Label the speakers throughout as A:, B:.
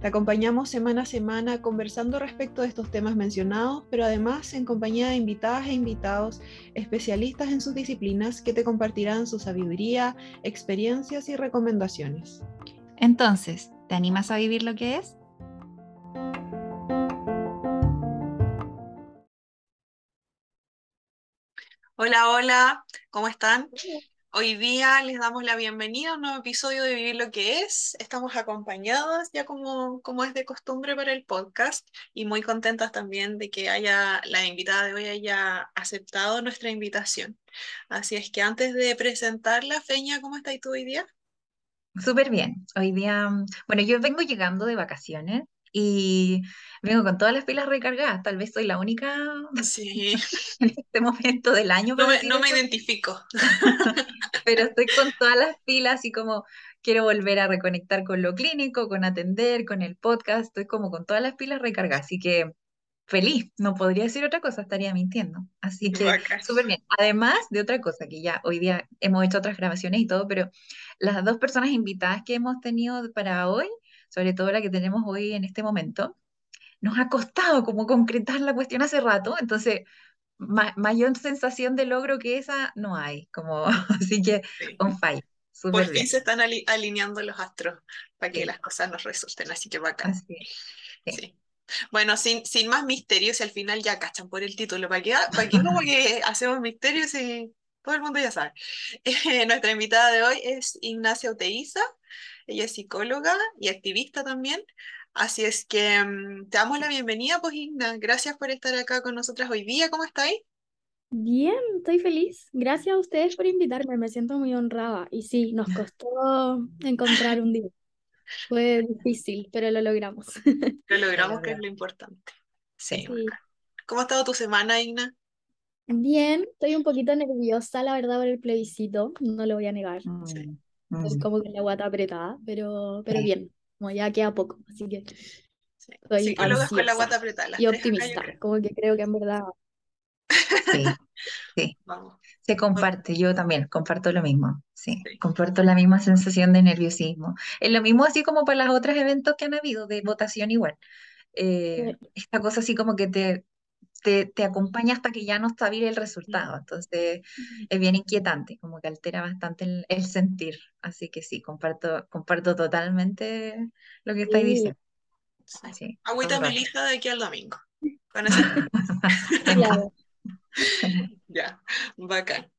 A: Te acompañamos semana a semana conversando respecto de estos temas mencionados, pero además en compañía de invitadas e invitados especialistas en sus disciplinas que te compartirán su sabiduría, experiencias y recomendaciones.
B: Entonces, ¿te animas a vivir lo que es?
C: Hola, hola, ¿cómo están? Hoy día les damos la bienvenida a un nuevo episodio de Vivir lo que es. Estamos acompañadas ya como, como es de costumbre para el podcast y muy contentas también de que haya la invitada de hoy haya aceptado nuestra invitación. Así es que antes de presentarla, Feña, ¿cómo estás tú hoy día?
B: Súper bien. Hoy día, bueno, yo vengo llegando de vacaciones y vengo con todas las pilas recargadas. Tal vez soy la única
C: sí.
B: en este momento del año.
C: No me, no me identifico.
B: Pero estoy con todas las pilas y como quiero volver a reconectar con lo clínico, con atender, con el podcast. Estoy como con todas las pilas recargadas. Así que feliz, no podría decir otra cosa, estaría mintiendo. Así que súper bien. Además de otra cosa, que ya hoy día hemos hecho otras grabaciones y todo, pero las dos personas invitadas que hemos tenido para hoy sobre todo la que tenemos hoy en este momento, nos ha costado como concretar la cuestión hace rato, entonces mayor sensación de logro que esa no hay, como así que on fire.
C: Por fin se están alineando los astros para que las cosas nos resulten, así que bacán. Sí. Bueno, sin, sin más misterios, y al final ya cachan por el título, ¿para qué, para como que hacemos misterios y todo el mundo ya sabe? nuestra invitada de hoy es Ignacia Oteiza, ella es psicóloga y activista también. Así es que mm, te damos la bienvenida, pues Igna. Gracias por estar acá con nosotras hoy día. ¿Cómo estáis?
D: Bien, estoy feliz. Gracias a ustedes por invitarme. Me siento muy honrada. Y sí, nos costó encontrar un día. Fue difícil, pero lo logramos.
C: Lo logramos, que es lo importante. Sí. ¿Cómo ha estado tu semana, Igna?
D: Bien, estoy un poquito nerviosa, la verdad, por el plebiscito, no lo voy a negar.
B: Mm.
D: Es mm. como que la guata apretada, pero, pero bien, como ya queda poco, así que
C: estoy con la guata apretada.
D: Y optimista, como que creo que en verdad...
B: Sí, sí. Se comparte, yo también comparto lo mismo, sí, comparto la misma sensación de nerviosismo. Es lo mismo así como para los otros eventos que han habido de votación igual. Eh, esta cosa así como que te, te, acompaña hasta que ya no está bien el resultado. Entonces es bien inquietante, como que altera bastante el, sentir. Así que sí, comparto, comparto totalmente lo que estáis diciendo.
C: Sí. Agüita melija de aquí al domingo. ya, bacán.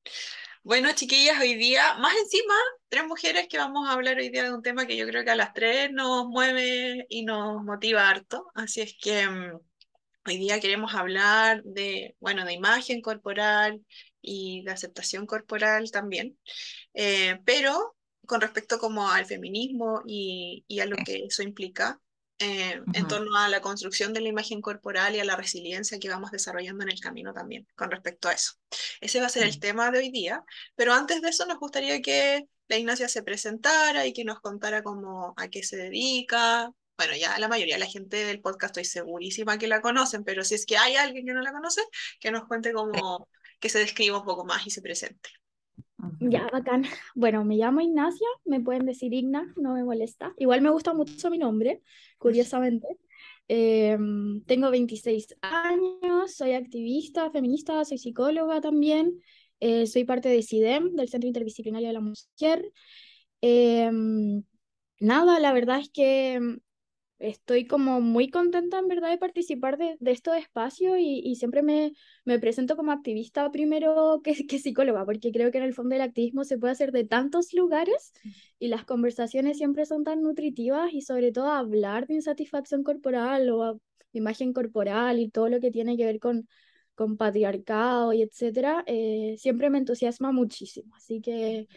C: Bueno, chiquillas, hoy día, más encima, tres mujeres que vamos a hablar hoy día de un tema que yo creo que a las tres nos mueve y nos motiva harto. Así es que mm, Hoy día queremos hablar de, bueno, de imagen corporal y de aceptación corporal también, eh, pero con respecto como al feminismo y, a lo que eso implica eh, en torno a la construcción de la imagen corporal y a la resiliencia que vamos desarrollando en el camino también con respecto a eso. Ese va a ser el tema de hoy día, pero antes de eso nos gustaría que la Ignacia se presentara y que nos contara cómo, a qué se dedica, bueno, ya la mayoría de la gente del podcast estoy segurísima que la conocen, pero si es que hay alguien que no la conoce, que nos cuente cómo, que se describa un poco más y se presente.
D: Ya, bacán. Bueno, me llamo Ignacia, me pueden decir Igna, no me molesta. Igual me gusta mucho mi nombre, curiosamente. Em, tengo 26 años, soy activista, feminista, soy psicóloga también. Eh, soy parte de CIDEM, del Centro Interdisciplinario de la Mujer. Em, nada, la verdad es que estoy como muy contenta en verdad de participar de, de estos espacios y, y siempre me, me, presento como activista primero que, que, psicóloga, porque creo que en el fondo el activismo se puede hacer de tantos lugares y las conversaciones siempre son tan nutritivas y sobre todo hablar de insatisfacción corporal o imagen corporal y todo lo que tiene que ver con, con patriarcado y etcétera, eh, siempre me entusiasma muchísimo. Así que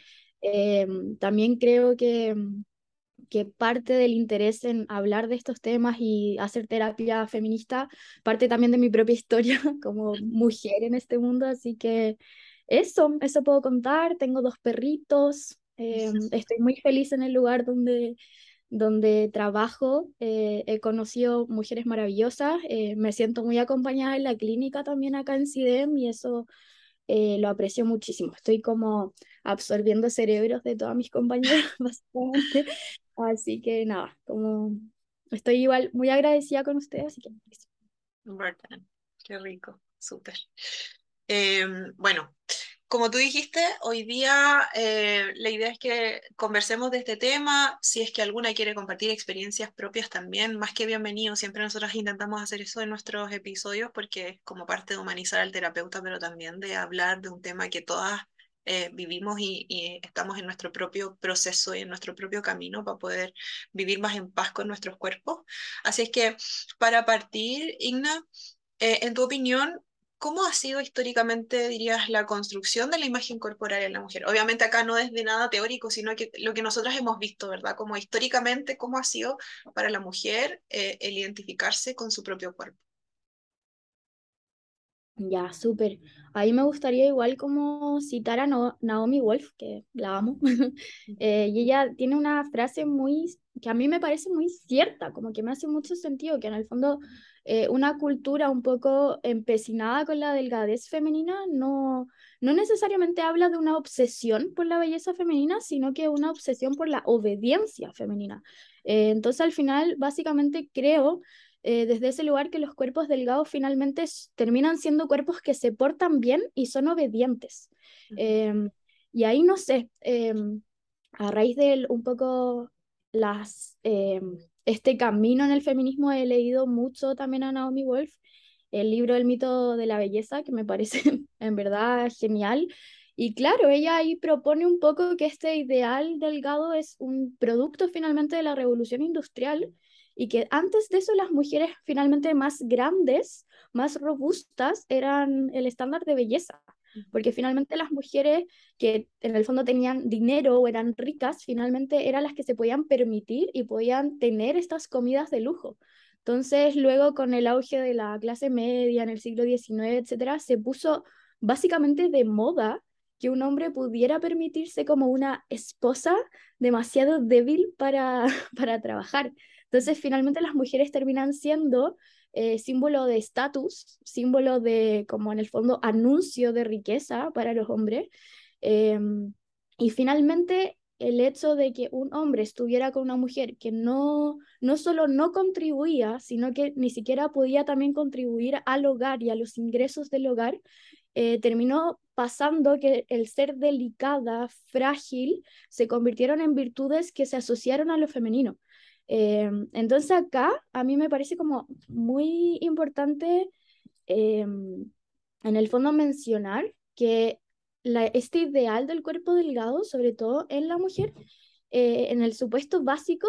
D: em, también creo que, que parte del interés en hablar de estos temas y hacer terapia feminista parte también de mi propia historia como mujer en este mundo. Así que eso, eso puedo contar. Tengo dos perritos. em, estoy muy feliz en el lugar donde donde trabajo, eh, he conocido mujeres maravillosas, eh, me siento muy acompañada en la clínica también acá en CIDEM y eso eh, lo aprecio muchísimo. Estoy como absorbiendo cerebros de todas mis compañeras, básicamente. Así que nada, como estoy igual muy agradecida con ustedes, así que
C: qué rico, súper. Em, bueno, como tú dijiste, hoy día eh, la idea es que conversemos de este tema. Si es que alguna quiere compartir experiencias propias también, más que bienvenido. Siempre nosotros intentamos hacer eso en nuestros episodios porque es como parte de humanizar al terapeuta, pero también de hablar de un tema que todas eh, vivimos y, estamos en nuestro propio proceso y en nuestro propio camino para poder vivir más en paz con nuestros cuerpos. Así es que para partir, Igna, eh, en tu opinión, ¿cómo ha sido históricamente, dirías, la construcción de la imagen corporal en la mujer? Obviamente acá no es de nada teórico, sino que lo que nosotras hemos visto, ¿verdad? Como históricamente, ¿cómo ha sido para la mujer eh, el identificarse con su propio cuerpo?
D: Ya, súper. Ahí me gustaría igual como citar a No- Naomi Wolf, que la amo. Eh, y ella tiene una frase muy, que a mí me parece muy cierta, como que me hace mucho sentido, que en el fondo eh, una cultura un poco empecinada con la delgadez femenina no, no necesariamente habla de una obsesión por la belleza femenina, sino que una obsesión por la obediencia femenina. Eh, entonces al final, básicamente creo eh, desde ese lugar que los cuerpos delgados finalmente terminan siendo cuerpos que se portan bien y son obedientes. Em, y ahí no sé, em, a raíz de un poco las, em, este camino en el feminismo he leído mucho también a Naomi Wolf, el libro El mito de la belleza, que me parece en verdad genial. Y claro, ella ahí propone un poco que este ideal delgado es un producto finalmente de la revolución industrial y que antes de eso las mujeres finalmente más grandes, más robustas, eran el estándar de belleza, porque finalmente las mujeres que en el fondo tenían dinero o eran ricas, finalmente eran las que se podían permitir y podían tener estas comidas de lujo. Entonces, luego con el auge de la clase media en el siglo XIX, etcétera, se puso básicamente de moda que un hombre pudiera permitirse como una esposa demasiado débil para, para trabajar. Entonces, finalmente las mujeres terminan siendo eh, símbolo de estatus, símbolo de, como en el fondo, anuncio de riqueza para los hombres. Em, y finalmente, el hecho de que un hombre estuviera con una mujer que no, no solo no contribuía, sino que ni siquiera podía también contribuir al hogar y a los ingresos del hogar, eh, terminó pasando que el ser delicada, frágil, se convirtieron en virtudes que se asociaron a lo femenino. Eh, entonces acá a mí me parece como muy importante eh, en el fondo mencionar que este ideal del cuerpo delgado, sobre todo en la mujer, eh, en el supuesto básico,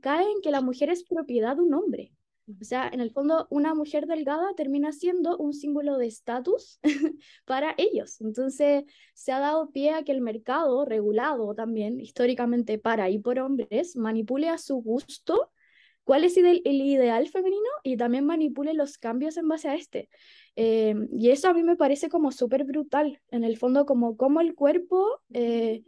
D: cae en que la mujer es propiedad de un hombre. O sea, en el fondo, una mujer delgada termina siendo un símbolo de estatus para ellos. Entonces, se ha dado pie a que el mercado, regulado también históricamente para y por hombres, manipule a su gusto cuál es ide- el ideal femenino y también manipule los cambios en base a este. Eh, y eso a mí me parece como súper brutal, en el fondo, como, como el cuerpo, eh,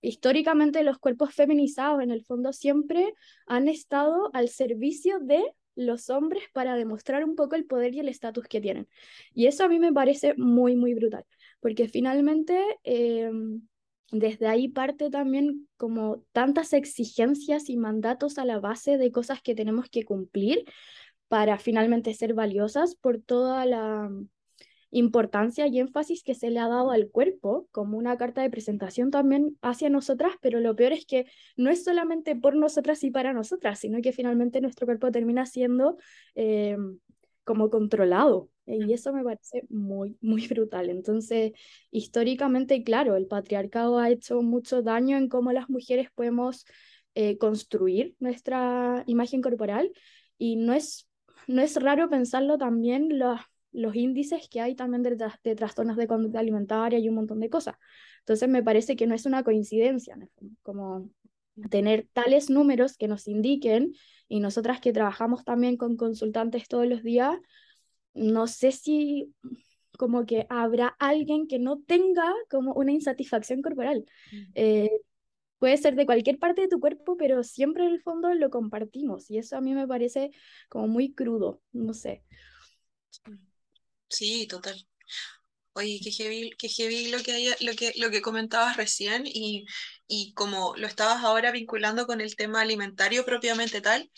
D: históricamente los cuerpos feminizados, en el fondo, siempre han estado al servicio de los hombres para demostrar un poco el poder y el estatus que tienen. Y eso a mí me parece muy, muy brutal, porque finalmente... eh, desde ahí parte también como tantas exigencias y mandatos a la base de cosas que tenemos que cumplir para finalmente ser valiosas por toda la importancia y énfasis que se le ha dado al cuerpo como una carta de presentación también hacia nosotras, pero lo peor es que no es solamente por nosotras y para nosotras, sino que finalmente nuestro cuerpo termina siendo eh, como controlado. Y eso me parece muy, muy brutal. Entonces, históricamente, claro, el patriarcado ha hecho mucho daño en cómo las mujeres podemos eh, construir nuestra imagen corporal y no es, no es raro pensarlo también los los índices que hay también de, de, trastornos de conducta alimentaria y un montón de cosas. Entonces me parece que no es una coincidencia, como tener tales números que nos indiquen y nosotras que trabajamos también con consultantes todos los días, no sé si como que habrá alguien que no tenga como una insatisfacción corporal. Eh, puede ser de cualquier parte de tu cuerpo, pero siempre en el fondo lo compartimos y eso a mí me parece como muy crudo, no sé.
C: Sí, total. Oye, qué heavy, qué heavy lo que, hay, lo que, lo que comentabas recién y, y como lo estabas ahora vinculando con el tema alimentario propiamente tal,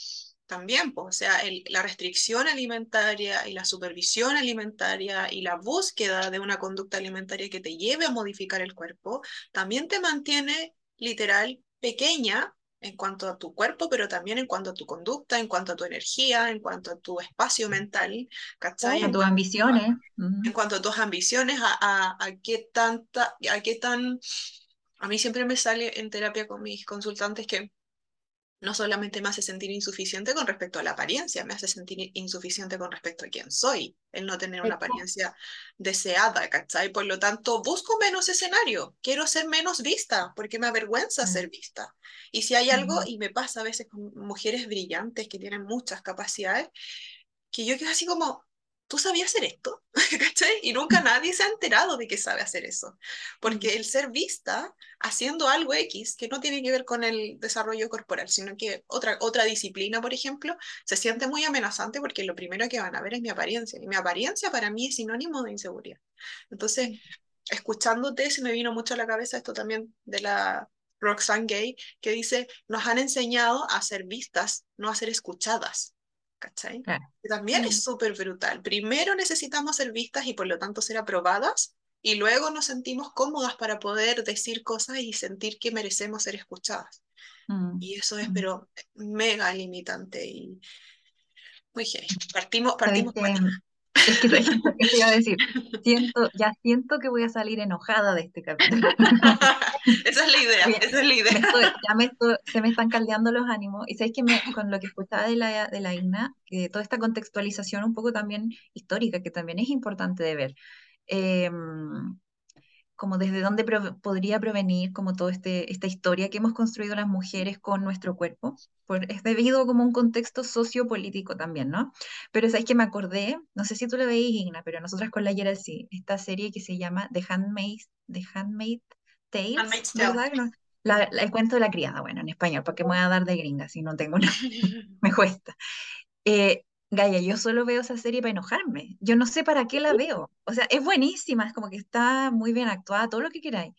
C: también, pues, o sea, la restricción alimentaria y la supervisión alimentaria y la búsqueda de una conducta alimentaria que te lleve a modificar el cuerpo, también te mantiene literal pequeña en cuanto a tu cuerpo, pero también en cuanto a tu conducta, en cuanto a tu energía, en cuanto a tu espacio mental,
B: ¿cachai? A tus ambiciones.
C: En cuanto a tus ambiciones, a, a, qué tanta, a qué tan... A mí siempre me sale en terapia con mis consultantes que no solamente me hace sentir insuficiente con respecto a la apariencia, me hace sentir insuficiente con respecto a quién soy, el no tener una apariencia deseada, ¿cachai? Por lo tanto, busco menos escenario, quiero ser menos vista, porque me avergüenza ser vista. Y si hay algo, y me pasa a veces con mujeres brillantes que tienen muchas capacidades, que yo quedo así como, ¿tú sabías hacer esto? ¿Cachai? Y nunca nadie se ha enterado de que sabe hacer eso. Porque el ser vista haciendo algo X que no tiene que ver con el desarrollo corporal, sino que otra, otra disciplina, por ejemplo, se siente muy amenazante porque lo primero que van a ver es mi apariencia. Y mi apariencia para mí es sinónimo de inseguridad. Entonces, escuchándote, se me vino mucho a la cabeza esto también de la Roxanne Gay, que dice, nos han enseñado a ser vistas, no a ser escuchadas. ¿Cachai? Que también es mm. súper brutal. Primero necesitamos ser vistas y por lo tanto ser aprobadas y luego nos sentimos cómodas para poder decir cosas y sentir que merecemos ser escuchadas. Mm. Y eso es, mm. pero mega limitante y muy gay. Partimos, partimos
B: es que te iba a decir, siento, ya siento que voy a salir enojada de este capítulo.
C: esa es la idea, esa es la idea.
B: ya me se me están caldeando los ánimos. Y sabes que me, con lo que escuchaba de la, de la Igna, que toda esta contextualización un poco también histórica, que también es importante de ver. Eh, como desde dónde podría provenir como toda este, esta historia que hemos construido las mujeres con nuestro cuerpo. Por, es debido como un contexto sociopolítico también, ¿no? Pero sabes que me acordé, no sé si tú lo veis, Igna, pero nosotras con la Yera sí, esta serie que se llama The Handmaid, The Handmaid Tales, ¿verdad? el cuento de la criada, bueno, en español, porque me voy a dar de gringa si no tengo una, me cuesta. Eh, Gaya, yo solo veo esa serie para enojarme. Yo no sé para qué la veo. O sea, es buenísima, es como que está muy bien actuada, todo lo que queráis,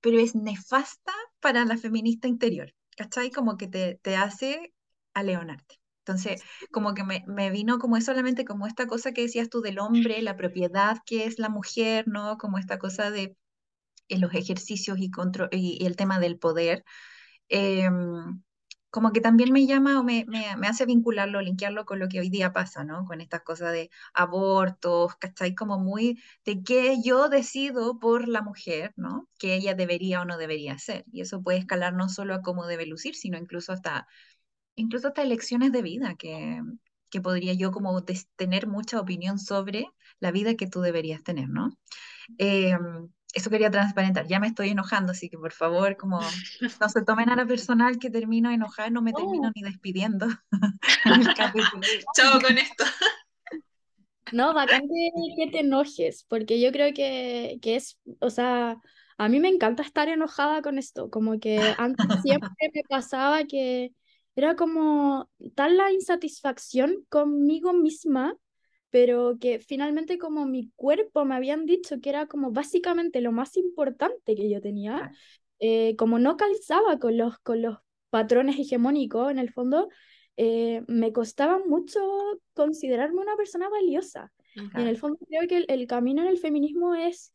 B: pero es nefasta para la feminista interior. ¿Cachai? Como que te, te hace aleonarte. Entonces, como que me, me, vino como es solamente como esta cosa que decías tú del hombre, la propiedad que es la mujer, ¿no? Como esta cosa de en los ejercicios y, control, y, el tema del poder. Em, como que también me llama o me, me, hace vincularlo, linkearlo con lo que hoy día pasa, ¿no? Con estas cosas de abortos, ¿cachai? Como muy de qué yo decido por la mujer, ¿no? Que ella debería o no debería hacer. Y eso puede escalar no solo a cómo debe lucir, sino incluso hasta, incluso hasta elecciones de vida, que, que podría yo como tener mucha opinión sobre la vida que tú deberías tener, ¿no? Eh, eso quería transparentar. Ya me estoy enojando, así que por favor, como no se tomen a la personal que termino enojada, no me termino ni despidiendo
C: Chao con esto.
D: No, bacán que, te enojes, porque yo creo que, que, es, o sea, a mí me encanta estar enojada con esto, como que antes siempre me pasaba que era como tal la insatisfacción conmigo misma pero que finalmente como mi cuerpo me habían dicho que era como básicamente lo más importante que yo tenía, eh, como no calzaba con los, con los patrones hegemónicos en el fondo, eh, me costaba mucho considerarme una persona valiosa. en el fondo creo que el, camino en el feminismo es,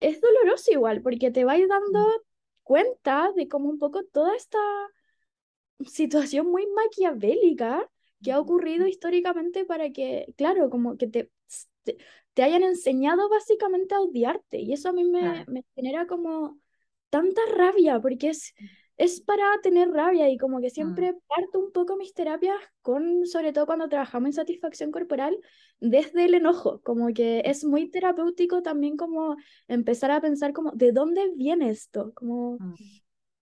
D: es doloroso igual, porque te vais dando mm. cuenta de como un poco toda esta situación muy maquiavélica que ha ocurrido históricamente para que, claro, como que te, te, hayan enseñado básicamente a odiarte. Y eso a mí me, me genera como tanta rabia, porque es, es para tener rabia y como que
B: Mm.
D: siempre parto un poco mis terapias con, sobre todo cuando trabajamos en satisfacción corporal, desde el enojo, como que es muy terapéutico también como empezar a pensar como, ¿de dónde viene esto? Como,
B: Mm.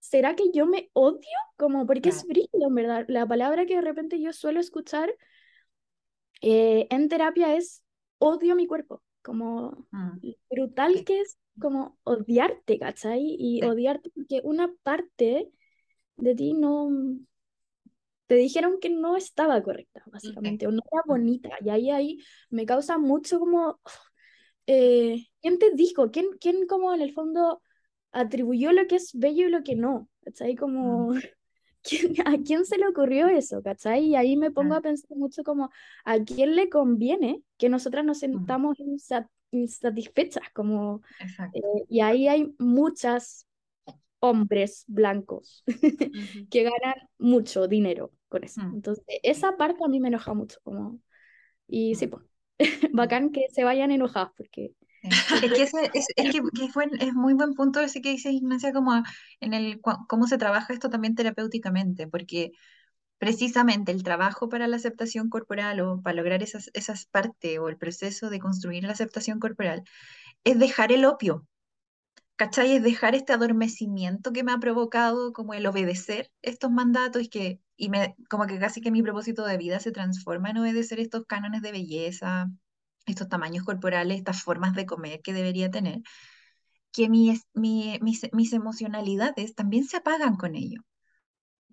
D: ¿Será que yo me odio? Como, porque es brígido, en verdad. La palabra que de repente yo suelo escuchar eh, en terapia es odio mi cuerpo, como
B: Mm.
D: brutal que es como odiarte, ¿cachai? Y
B: Sí.
D: odiarte porque una parte de ti no te dijeron que no estaba correcta, básicamente, o no era
B: Mm.
D: bonita. Y ahí, ahí me causa mucho como, eh, ¿quién te dijo? ¿Quién, quién como en el fondo atribuyó lo que es bello y lo que no? ¿Cachai? Como, ¿quién- ¿a quién se le ocurrió eso? ¿Cachai? Y ahí me pongo a
B: Claro.
D: pensar mucho como, ¿a quién le conviene que nosotras nos
B: Mm.
D: sentamos insa- insatisfechas? Como, eh, y ahí hay muchas hombres blancos
C: Ujú.
D: que ganan mucho dinero con eso.
B: Mm.
D: Entonces, esa parte a mí me enoja mucho, como, y sí, pues, bacán que se vayan enojadas, porque.
B: Es que, es, muy buen punto ese que dice Ignacia, como en el cómo se trabaja esto también terapéuticamente, porque precisamente el trabajo para la aceptación corporal o para lograr esas, esas partes o el proceso de construir la aceptación corporal es dejar el opio, ¿cachai? Es dejar este adormecimiento que me ha provocado como el obedecer estos mandatos y que y me, como que casi que mi propósito de vida se transforma en obedecer estos cánones de belleza, estos tamaños corporales, estas formas de comer que debería tener, que mi, es- mi- mis, mis emocionalidades también se apagan con ello,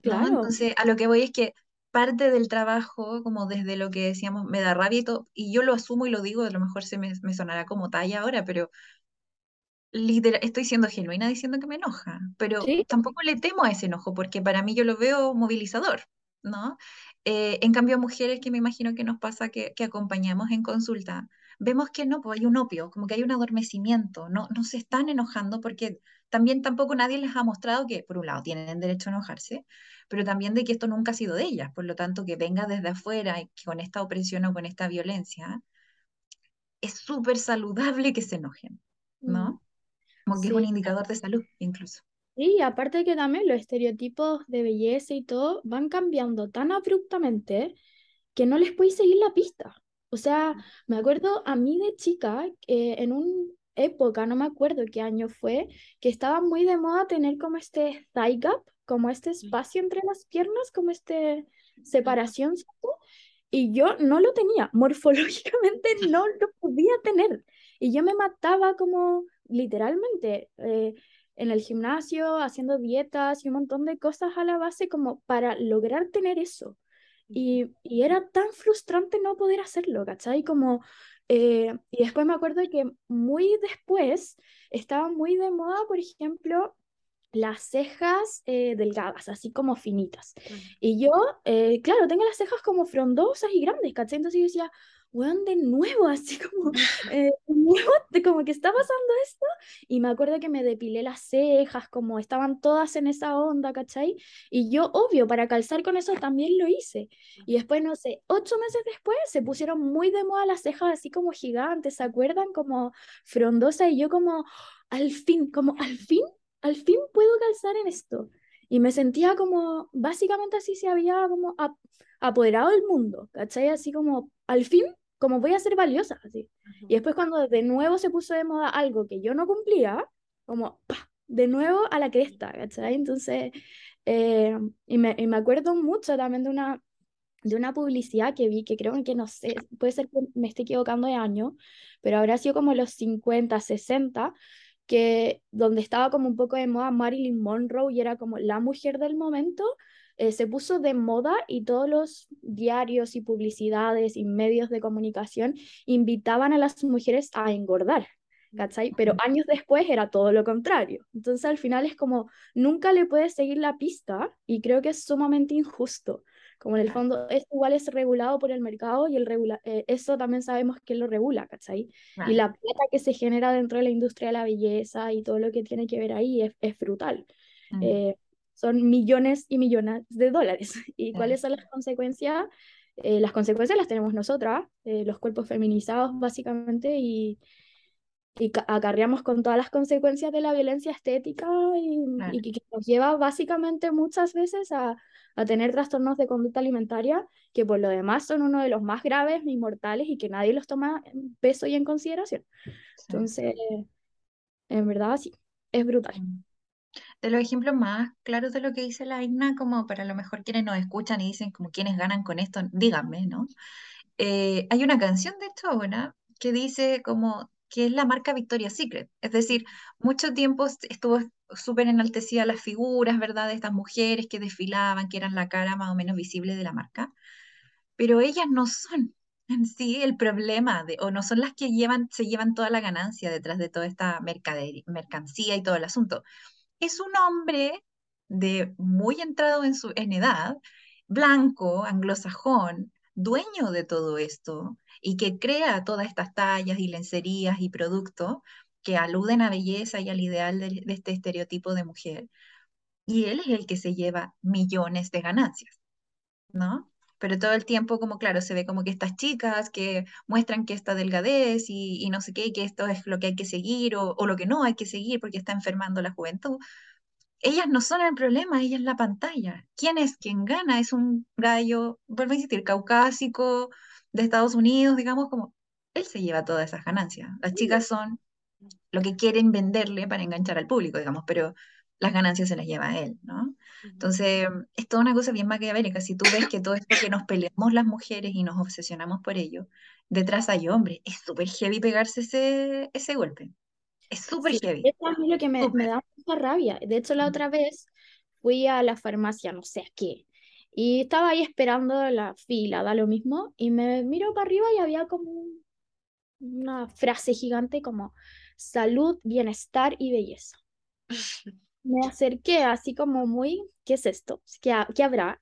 B: ¿no?
D: claro,
B: Entonces, a lo que voy es que parte del trabajo, como desde lo que decíamos, me da rabia y todo, y yo lo asumo y lo digo, a lo mejor se me, me sonará como talla ahora, pero literal, estoy siendo genuina diciendo que me enoja, pero
D: sí,
B: tampoco le temo a ese enojo, porque para mí yo lo veo movilizador, ¿no? Eh, en cambio, mujeres que me imagino que nos pasa que, que acompañamos en consulta, vemos que no, pues hay un opio, como que hay un adormecimiento, no, no se están enojando porque también tampoco nadie les ha mostrado que, por un lado, tienen derecho a enojarse, pero también de que esto nunca ha sido de ellas, por lo tanto, que venga desde afuera y que con esta opresión o con esta violencia, es súper saludable que se enojen,
D: mm,
B: ¿no? Como que es un indicador de salud, incluso.
D: Y aparte que también los estereotipos de belleza y todo van cambiando tan abruptamente que no les podéis seguir la pista. O sea, me acuerdo a mí de chica, eh, en una época, no me acuerdo qué año fue, que estaba muy de moda tener como este thigh gap, como este espacio entre las piernas, como este separación, ¿cierto? Y yo no lo tenía, morfológicamente no lo podía tener. Y yo me mataba como literalmente eh, en el gimnasio, haciendo dietas y un montón de cosas a la base como para lograr tener eso. Y, y era tan frustrante no poder hacerlo, ¿cachai? Como, eh, y después me acuerdo que muy después estaba muy de moda, por ejemplo, las cejas eh, delgadas, así como finitas. Y yo, eh, claro, tengo las cejas como frondosas y grandes, ¿cachai? Entonces yo decía, weón, de nuevo, así como, eh, de nuevo, como que está pasando esto. Y me acuerdo que me depilé las cejas, como estaban todas en esa onda, ¿cachai? Y yo, obvio, para calzar con eso también lo hice. Y después, no sé, ocho meses después se pusieron muy de moda las cejas así como gigantes, ¿se acuerdan? Como frondosas y yo como, al fin, como al fin, al fin puedo calzar en esto. Y me sentía como, básicamente así se había como ap- apoderado del mundo, ¿cachai? Así como, al fin, como voy a ser valiosa, así. Y después cuando de nuevo se puso de moda algo que yo no cumplía, como, ¡pa! de nuevo a la cresta, ¿cachai? Entonces, eh, y me, y me acuerdo mucho también de una, de una publicidad que vi, que creo que no sé, puede ser que me esté equivocando de año, pero habrá sido como los 50, 60, que donde estaba como un poco de moda Marilyn Monroe y era como la mujer del momento, eh, se puso de moda y todos los diarios y publicidades y medios de comunicación invitaban a las mujeres a engordar. ¿Cachai? Pero años después era todo lo contrario. Entonces al final es como nunca le puedes seguir la pista y creo que es sumamente injusto. Como en el fondo es igual es regulado por el mercado y el regula eh, eso también sabemos que lo regula, ¿cachai? Y la plata que se genera dentro de la industria de la belleza y todo lo que tiene que ver ahí es, es brutal.
B: Mm.
D: Eh, son millones y millones de dólares. ¿Y
B: Claro.
D: cuáles son las consecuencias? Eh, las consecuencias las tenemos nosotras, eh, los cuerpos feminizados básicamente, y, y acarreamos con todas las consecuencias de la violencia estética y, y que nos lleva básicamente muchas veces a, a, tener trastornos de conducta alimentaria que por lo demás son uno de los más graves y mortales y que nadie los toma en peso y en consideración. Entonces, en verdad sí, es brutal.
B: De los ejemplos más claros de lo que dice la Igna, como para lo mejor quienes nos escuchan y dicen como quienes ganan con esto, díganme, ¿no? Eh, hay una canción de hecho ahora que dice como que es la marca Victoria's Secret. Es decir, mucho tiempo estuvo súper enaltecida las figuras, ¿verdad? De estas mujeres que desfilaban, que eran la cara más o menos visible de la marca. Pero ellas no son en sí el problema, de, o no son las que llevan, se llevan toda la ganancia detrás de toda esta mercancía y todo el asunto. Es un hombre de muy entrado en, su, en edad, blanco, anglosajón, dueño de todo esto, y que crea todas estas tallas y lencerías y productos que aluden a belleza y al ideal de, este estereotipo de mujer. Y él es el que se lleva millones de ganancias, ¿no? Pero todo el tiempo, como claro, se ve como que estas chicas que muestran que esta delgadez y, no sé qué, que esto es lo que hay que seguir o, o, lo que no hay que seguir porque está enfermando la juventud. Ellas no son el problema, ella es la pantalla. ¿Quién es quien gana? Es un gallo, vuelvo a insistir, caucásico, de Estados Unidos, digamos, como él se lleva todas esas ganancias. Las chicas son lo que quieren venderle para enganchar al público, digamos, pero las ganancias se las lleva él, ¿no? Entonces, es toda una cosa bien maquiavélica. Si tú ves que todo esto que nos peleamos las mujeres y nos obsesionamos por ello, detrás hay hombres, es súper heavy pegarse ese, ese golpe. Es súper heavy.
D: Eso es lo que me, me da mucha rabia. De hecho, la otra vez fui a la farmacia, no sé a qué, y estaba ahí esperando la fila, da lo mismo, y me miro para arriba y había como una frase gigante como salud, bienestar y belleza. Me acerqué así como muy, ¿qué es esto? ¿Qué, qué habrá?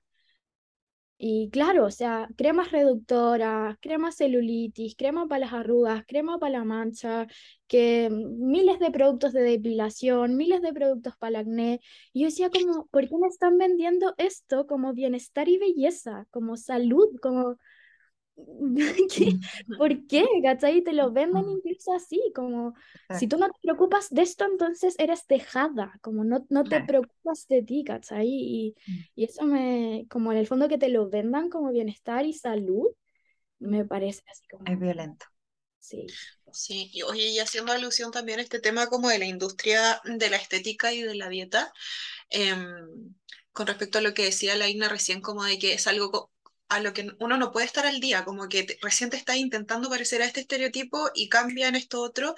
D: Y claro, o sea, cremas reductoras, crema celulitis, crema para las arrugas, crema para la mancha, que miles de productos de depilación, miles de productos para el acné. Y yo decía como, ¿por qué me están vendiendo esto como bienestar y belleza, como salud, como ¿Por qué? ¿Cachai? Te lo venden incluso así, como si tú no te preocupas de esto, entonces eres dejada, como no, no te preocupas de ti, ¿cachai? Y, mm. y, eso me, como en el fondo que te lo vendan como bienestar y salud, me parece así como...
B: Es violento.
D: Sí.
C: Sí, y oye, y haciendo alusión también a este tema como de la industria de la estética y de la dieta, em, con respecto a lo que decía la Igna recién, como de que es algo a lo que uno no puede estar al día, como que recién te está intentando parecer a este estereotipo y cambia en esto otro.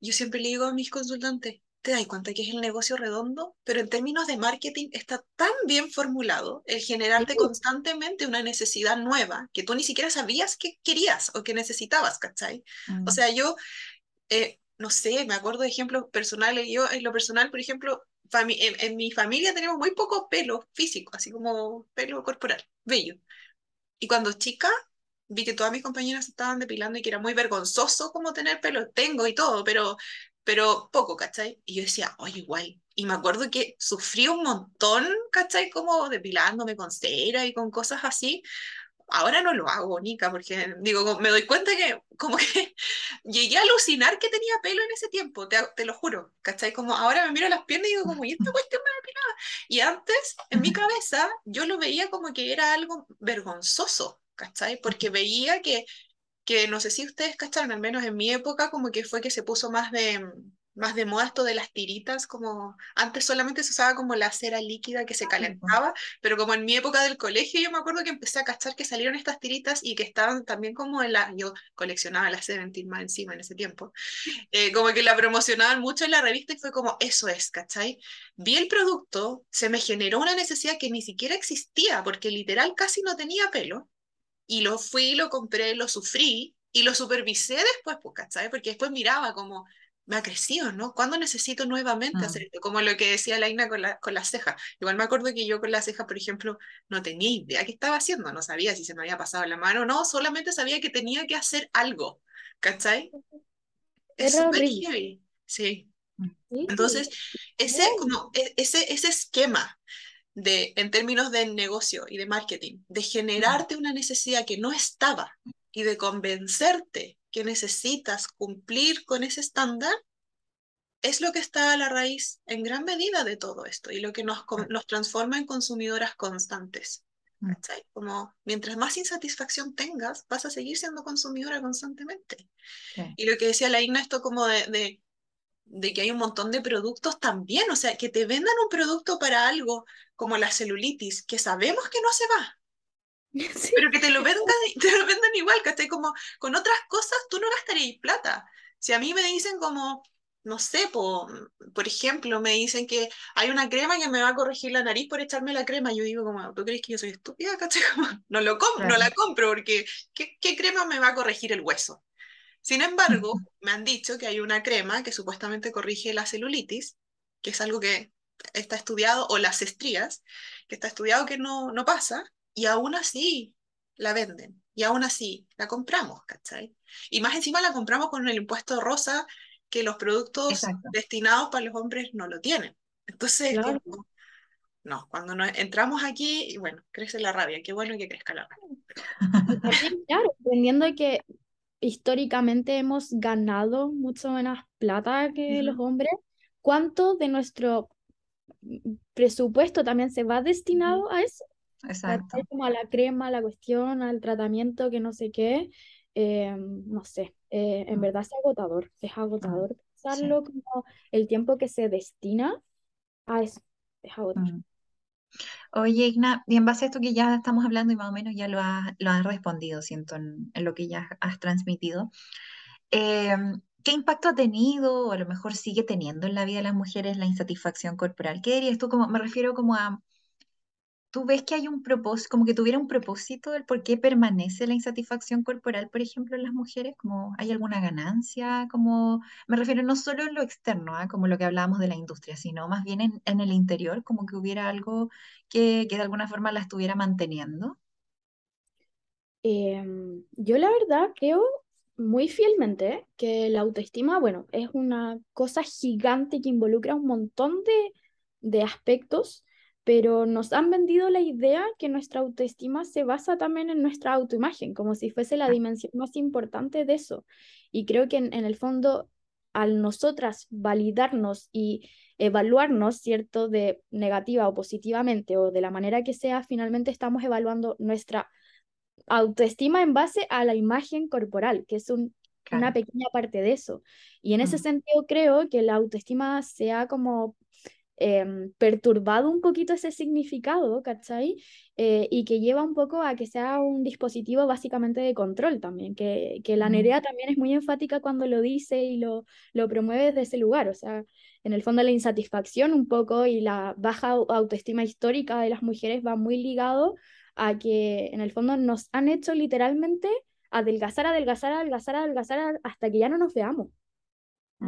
C: Yo siempre le digo a mis consultantes, te das cuenta que es el negocio redondo, pero en términos de marketing está tan bien formulado el generarte constantemente una necesidad nueva que tú ni siquiera sabías que querías o que necesitabas, ¿cachai? O mm. sea, yo, eh, no sé, me acuerdo de ejemplos personales, yo en lo personal, por ejemplo, en, en, mi familia tenemos muy poco pelo físico, así como pelo corporal, bello. Y cuando chica, vi que todas mis compañeras estaban depilando y que era muy vergonzoso como tener pelo. Tengo y todo, pero, pero poco, ¿cachai? Y yo decía, oye, igual. Y me acuerdo que sufrí un montón, ¿cachai? Como depilándome con cera y con cosas así. Ahora no lo hago, Nica, porque digo, me doy cuenta que como que llegué a alucinar que tenía pelo en ese tiempo, te, te, lo juro, ¿cachai? Como ahora me miro las piernas y digo, como, ¿y esta cuestión me y antes, en mi cabeza, yo lo veía como que era algo vergonzoso, ¿cachai? Porque veía que, que no sé si ustedes cacharon, al menos en mi época, como que fue que se puso más de, más de moda esto de las tiritas, como antes solamente se usaba como la cera líquida que se ah, calentaba, pero como en mi época del colegio yo me acuerdo que empecé a cachar que salieron estas tiritas y que estaban también como en la, yo coleccionaba la Seventeen más encima en ese tiempo, eh, como que la promocionaban mucho en la revista y fue como, eso es, ¿cachai? Vi el producto, se me generó una necesidad que ni siquiera existía, porque literal casi no tenía pelo, y lo fui, lo compré, lo sufrí, y lo supervisé después, pues, ¿cachai? Porque después miraba como, me ha crecido, ¿no? ¿Cuándo necesito nuevamente hacer mm. esto? Como lo que decía Laina con la, con la ceja. Igual me acuerdo que yo con la ceja, por ejemplo, no tenía idea qué estaba haciendo, no sabía si se me había pasado la mano o no, solamente sabía que tenía que hacer algo, ¿cachai? Es súper Sí. Entonces, ese, como, e, ese, ese esquema de, en términos de negocio y de marketing, de generarte una necesidad que no estaba y de convencerte que necesitas cumplir con ese estándar, es lo que está a la raíz en gran medida de todo esto y lo que nos, nos transforma en consumidoras constantes. Mm. Como mientras más insatisfacción tengas, vas a seguir siendo consumidora constantemente. Y lo que decía la Igna, esto como de, de, de, que hay un montón de productos también, o sea, que te vendan un producto para algo como la celulitis, que sabemos que no se va, pero que te lo vendan, te lo vendan igual, que como con otras cosas tú no gastarías plata. Si a mí me dicen como, no sé, por ejemplo, me dicen que hay una crema que me va a corregir la nariz por echarme la crema, yo digo como, ¿tú crees que yo soy estúpida? no, lo no la compro porque ¿qué, ¿qué crema me va a corregir el hueso? Sin embargo, me han dicho que hay una crema que supuestamente corrige la celulitis, que es algo que está estudiado, o las estrías, que está estudiado que no, no pasa, y aún así la venden, y aún así la compramos, ¿cachai? Y más encima la compramos con el impuesto rosa que los productos destinados para los hombres no lo tienen. Entonces, no, cuando nos entramos aquí, bueno, crece la rabia, qué bueno que crezca la
D: rabia. claro, entendiendo que históricamente hemos ganado mucho menos plata que los hombres, ¿cuánto de nuestro presupuesto también se va destinado a eso?
B: Exacto.
D: Como a la crema, a la cuestión, al tratamiento, que no sé qué. Eh, no sé, eh, en mm. verdad es agotador, es agotador mm, pensarlo como el tiempo que se destina a eso, es agotador. Mm.
B: Oye, Igna, y en base a esto que ya estamos hablando y más o menos ya lo has, lo has respondido, siento, en, lo que ya has transmitido, em, ¿qué impacto ha tenido o a lo mejor sigue teniendo en la vida de las mujeres la insatisfacción corporal? ¿Qué dirías tú? Como, me refiero como a ¿Tú ves que hay un propósito, como que tuviera un propósito del por qué permanece la insatisfacción corporal, por ejemplo, en las mujeres? Como, ¿hay alguna ganancia? Como, me refiero no solo en lo externo, ¿ah? como lo que hablábamos de la industria, sino más bien en, el interior, como que hubiera algo que, que de alguna forma la estuviera manteniendo.
D: Em, yo la verdad creo muy fielmente que la autoestima, bueno, es una cosa gigante que involucra un montón de, de aspectos pero nos han vendido la idea que nuestra autoestima se basa también en nuestra autoimagen, como si fuese la dimensión más importante de eso. Y creo que en, el fondo, al nosotras validarnos y evaluarnos, ¿cierto?, de negativa o positivamente, o de la manera que sea, finalmente estamos evaluando nuestra autoestima en base a la imagen corporal, que es un, una pequeña parte de eso. Y en ese mm. sentido creo que la autoestima sea como Em, perturbado un poquito ese significado, ¿cachai? Eh, y que lleva un poco a que sea un dispositivo básicamente de control también, que, que la Nerea también es muy enfática cuando lo dice y lo, lo promueve desde ese lugar, o sea, en el fondo la insatisfacción un poco y la baja autoestima histórica de las mujeres va muy ligado a que en el fondo nos han hecho literalmente adelgazar, adelgazar, adelgazar, adelgazar hasta que ya no nos veamos.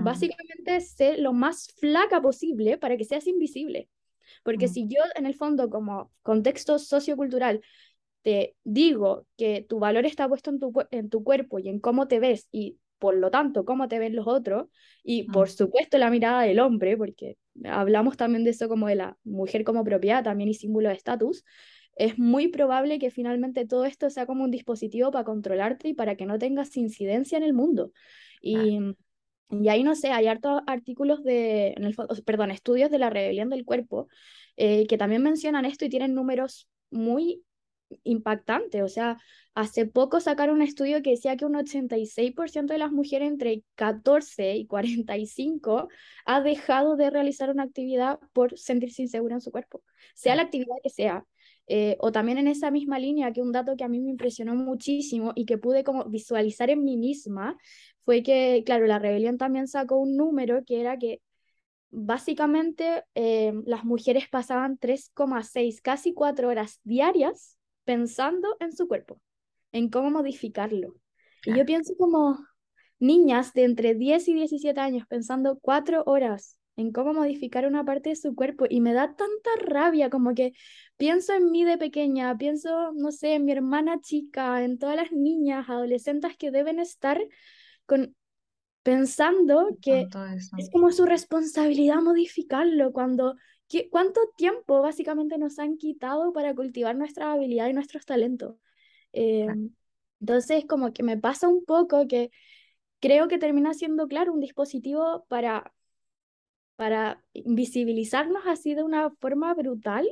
D: Básicamente, sé lo más flaca posible para que seas invisible. Porque si yo, en el fondo, como contexto sociocultural, te digo que tu valor está puesto en tu, en tu cuerpo y en cómo te ves y por lo tanto cómo te ven los otros y por supuesto la mirada del hombre, porque hablamos también de eso como de la mujer como propiedad también y símbolo de estatus, es muy probable que finalmente todo esto sea como un dispositivo para controlarte y para que no tengas incidencia en el mundo. Y, y ahí, no sé, hay hartos artículos de, en el, perdón, estudios de la rebelión del cuerpo eh, que también mencionan esto y tienen números muy impactantes. O sea, hace poco sacaron un estudio que decía que un 86% de las mujeres entre 14 y 45 ha dejado de realizar una actividad por sentirse insegura en su cuerpo, sea la actividad que sea. Eh, o también en esa misma línea, que un dato que a mí me impresionó muchísimo y que pude como visualizar en mí misma, fue que, claro, la rebelión también sacó un número que era que básicamente eh, las mujeres pasaban 3,6, casi 4 horas diarias pensando en su cuerpo, en cómo modificarlo. Y yo pienso como niñas de entre 10 y 17 años pensando 4 horas en cómo modificar una parte de su cuerpo y me da tanta rabia como que pienso en mí de pequeña, pienso, no sé, en mi hermana chica, en todas las niñas, adolescentes que deben estar con pensando que es como su responsabilidad modificarlo cuando ¿Cuánto tiempo básicamente nos han quitado para cultivar nuestra habilidad y nuestros talentos? Em, entonces, como que me pasa un poco que creo que termina siendo, claro, un dispositivo para, para invisibilizarnos así de una forma brutal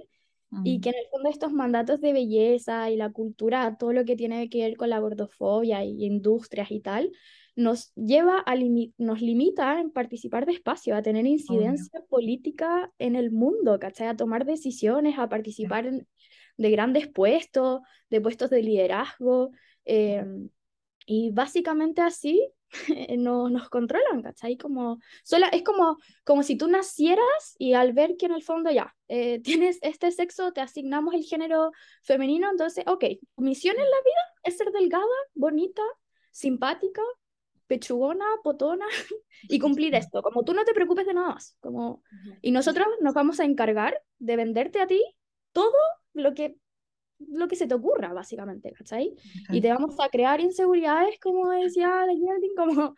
D: y que en el fondo estos mandatos de belleza y la cultura, todo lo que tiene que ver con la gordofobia y industrias y tal, nos lleva a nos limita en participar de espacio, a tener incidencia política en el mundo, ¿cachai? A tomar decisiones, a participar de grandes puestos, de puestos de liderazgo. Em, y básicamente así no, nos controlan, ¿cachai? Como, sola, es como, como si tú nacieras y al ver que en el fondo ya eh, tienes este sexo, te asignamos el género femenino, entonces, ok, tu misión en la vida es ser delgada, bonita, simpática, pechugona, potona y cumplir esto. Como tú no te preocupes de nada más. Como, y nosotros nos vamos a encargar de venderte a ti todo lo que lo que se te ocurra, básicamente, ¿cachai? Y te vamos a crear inseguridades, como decía Geraldine, como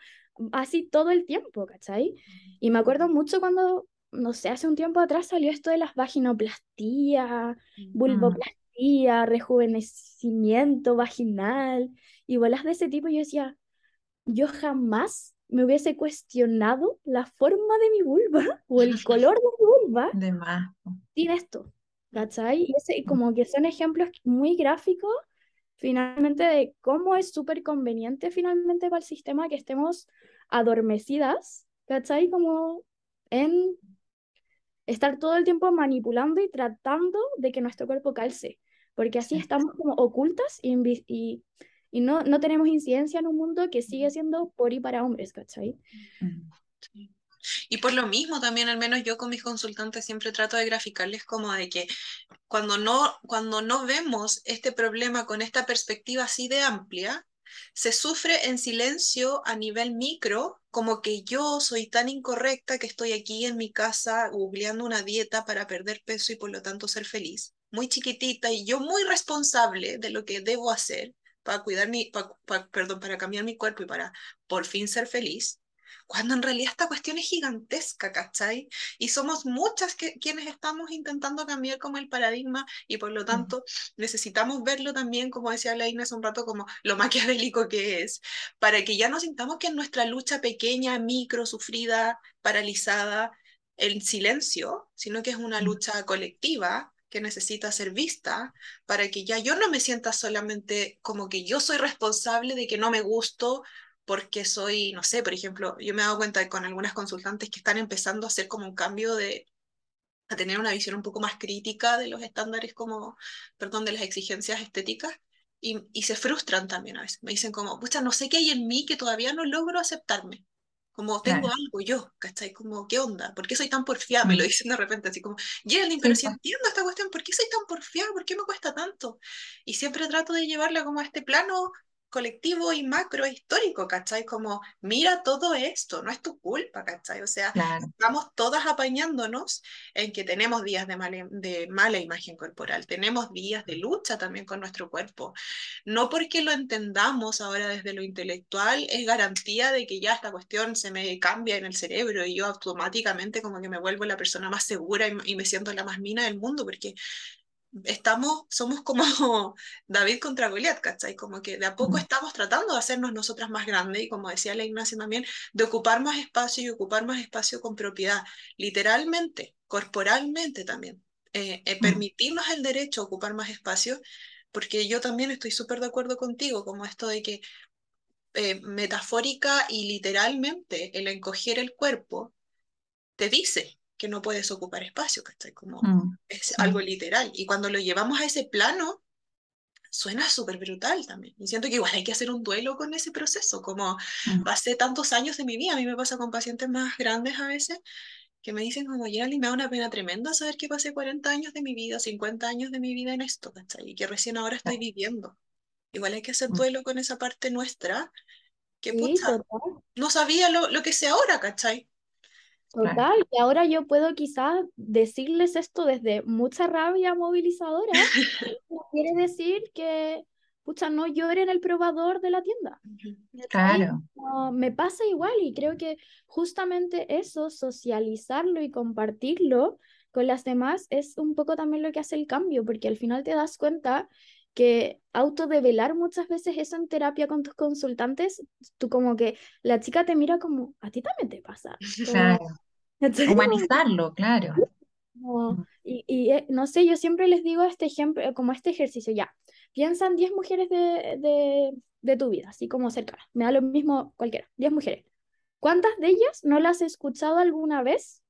D: así todo el tiempo, ¿cachai? Y me acuerdo mucho cuando, no sé, hace un tiempo atrás salió esto de las vaginoplastías, vulvoplastía, rejuvenecimiento vaginal, y bolas de ese tipo, yo decía, yo jamás me hubiese cuestionado la forma de mi vulva o el color de mi vulva
B: de más.
D: sin esto, ¿cachai? Y ese, como que son ejemplos muy gráficos finalmente de cómo es súper conveniente finalmente para el sistema que estemos adormecidas, ¿cachai? Como en estar todo el tiempo manipulando y tratando de que nuestro cuerpo calce, porque así estamos como ocultas y, y y no, no tenemos incidencia en un mundo que sigue siendo por y para hombres, ¿cachai?
C: Y por lo mismo también, al menos yo con mis consultantes siempre trato de graficarles como de que cuando no, cuando no vemos este problema con esta perspectiva así de amplia, se sufre en silencio a nivel micro, como que yo soy tan incorrecta que estoy aquí en mi casa googleando una dieta para perder peso y por lo tanto ser feliz. Muy chiquitita y yo muy responsable de lo que debo hacer para cuidar mi, perdón, para cambiar mi cuerpo y para por fin ser feliz, cuando en realidad esta cuestión es gigantesca, ¿cachai? Y somos muchas que, quienes estamos intentando cambiar como el paradigma y por lo tanto necesitamos verlo también, como decía la hace un rato, como lo maquiavélico que es, para que ya no sintamos que en nuestra lucha pequeña, micro, sufrida, paralizada, en silencio, sino que es una lucha colectiva que necesita ser vista para que ya yo no me sienta solamente como que yo soy responsable de que no me gusto porque soy, no sé, por ejemplo, yo me he dado cuenta con algunas consultantes que están empezando a hacer como un cambio de a tener una visión un poco más crítica de los estándares como, perdón, de las exigencias estéticas y, y se frustran también a veces. Me dicen como, pucha, no sé qué hay en mí que todavía no logro aceptarme. Como tengo algo yo, ¿cachai? Como, ¿qué onda? ¿Por qué soy tan porfiada? Me lo dicen de repente, así como, Geraldine, pero si entiendo esta cuestión, ¿por qué soy tan porfiada? ¿Por qué me cuesta tanto? Y siempre trato de llevarla como a este plano colectivo y macro histórico, ¿cachai? Como, mira todo esto, no es tu culpa, ¿cachai? O sea, estamos todas apañándonos en que tenemos días de mala, de mala imagen corporal, tenemos días de lucha también con nuestro cuerpo. No porque lo entendamos ahora desde lo intelectual es garantía de que ya esta cuestión se me cambia en el cerebro y yo automáticamente como que me vuelvo la persona más segura y, y me siento la más mina del mundo, porque estamos, somos como David contra Goliat, ¿cachai? Como que de a poco estamos tratando de hacernos nosotras más grandes y como decía la Ignacia también, de ocupar más espacio y ocupar más espacio con propiedad, literalmente, corporalmente también. Eh, eh, permitirnos el derecho a ocupar más espacio, porque yo también estoy súper de acuerdo contigo, como esto de que eh, metafórica y literalmente el encoger el cuerpo te dice que no puedes ocupar espacio, ¿cachai? Como mm, es algo literal. Y cuando lo llevamos a ese plano, suena súper brutal también. Y siento que igual hay que hacer un duelo con ese proceso, como mm. pasé tantos años de mi vida, a mí me pasa con pacientes más grandes a veces, que me dicen como, y me da una pena tremenda saber que pasé 40 años de mi vida, 50 años de mi vida en esto, ¿cachai? Y que recién ahora estoy viviendo. Igual hay que hacer mm. duelo con esa parte nuestra, que no sabía lo, lo que sé ahora, ¿cachai?
D: Total, y ahora yo puedo quizás decirles esto desde mucha rabia movilizadora. quiere decir que, pucha, no lloren el probador de la tienda.
B: Claro.
D: me pasa igual y creo que justamente eso, socializarlo y compartirlo con las demás, es un poco también lo que hace el cambio, porque al final te das cuenta que autodevelar muchas veces eso en terapia con tus consultantes, tú como que la chica te mira como, a ti también te pasa.
B: Claro. Humanizarlo, claro.
D: como- y, y, eh, no sé, yo siempre les digo este ejemplo, como este ejercicio, ya, piensa en 10 mujeres de, de, de tu vida, así como cercanas, me da lo mismo cualquiera, 10 mujeres. ¿Cuántas de ellas no las has escuchado alguna vez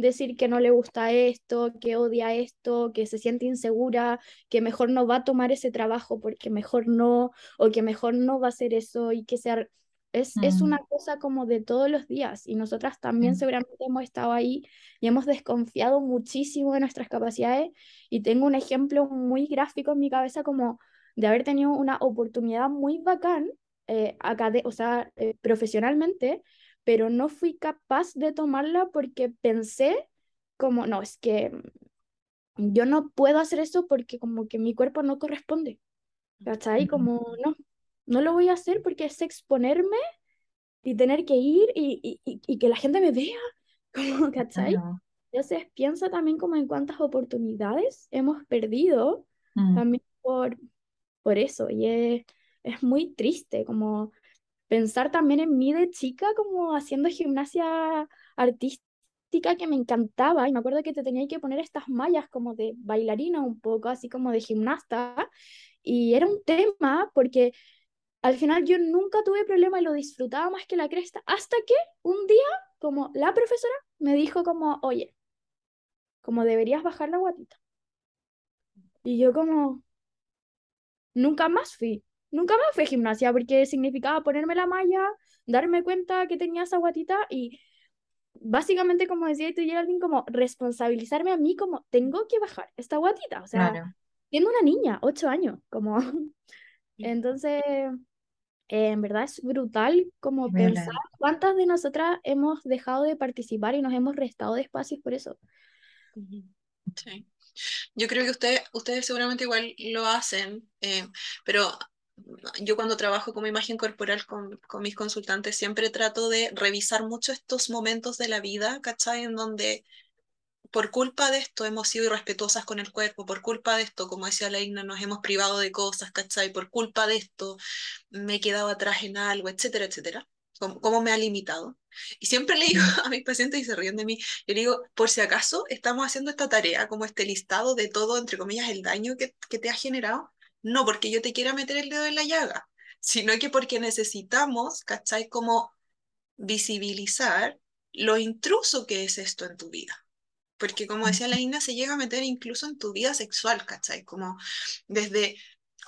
D: decir que no le gusta esto, que odia esto, que se siente insegura, que mejor no va a tomar ese trabajo porque mejor no, o que mejor no va a hacer eso y que sea... Es, es
B: Mm.
D: una cosa como de todos los días y nosotras también
B: Mm.
D: seguramente hemos estado ahí y hemos desconfiado muchísimo de nuestras capacidades y tengo un ejemplo muy gráfico en mi cabeza como de haber tenido una oportunidad muy bacán, eh, acade- o sea, eh, profesionalmente, pero no fui capaz de tomarla porque pensé como, no, es que yo no puedo hacer eso porque como que mi cuerpo no corresponde, ¿cachai? Como, no, no lo voy a hacer porque es exponerme y tener que ir y, y, y- y que la gente me vea, como, ¿cachai?
B: Claro.
D: Entonces piensa también como en cuántas oportunidades hemos perdido
B: Mm.
D: también por, por eso. Y es, es muy triste como pensar también en mí de chica como haciendo gimnasia artística que me encantaba. Y me acuerdo que te tenía que poner estas mallas como de bailarina un poco, así como de gimnasta. Y era un tema porque al final yo nunca tuve problema y lo disfrutaba más que la cresta. Hasta que un día como la profesora me dijo como, oye, como deberías bajar la guatita. Y yo como, nunca más fui, nunca más fui a gimnasia porque significaba ponerme la malla, darme cuenta que tenía esa guatita y básicamente, como decía tú, Geraldine, como responsabilizarme a mí como, tengo que bajar esta guatita, o sea,
B: Claro.
D: siendo una niña, ocho años, como... Entonces, eh, en verdad es brutal como
B: Es
D: pensar
B: verdad.
D: cuántas de nosotras hemos dejado de participar y nos hemos restado de espacios por eso.
C: Sí. Yo creo que ustedes, ustedes seguramente igual lo hacen, eh, pero yo cuando trabajo como imagen corporal con, con mis consultantes siempre trato de revisar mucho estos momentos de la vida, ¿cachai? En donde por culpa de esto hemos sido irrespetuosas con el cuerpo, por culpa de esto, como decía la nos hemos privado de cosas, ¿cachai? Por culpa de esto me he quedado atrás en algo, etcétera, etcétera. Cómo, cómo me ha limitado. Y siempre le digo a mis pacientes y se ríen de mí, yo le digo, por si acaso estamos haciendo esta tarea, como este listado de todo, entre comillas, el daño que, que te ha generado, no porque yo te quiera meter el dedo en la llaga, sino que porque necesitamos, ¿cachai? Como visibilizar lo intruso que es esto en tu vida. Porque como decía la Ina, se llega a meter incluso en tu vida sexual, ¿cachai? Como desde,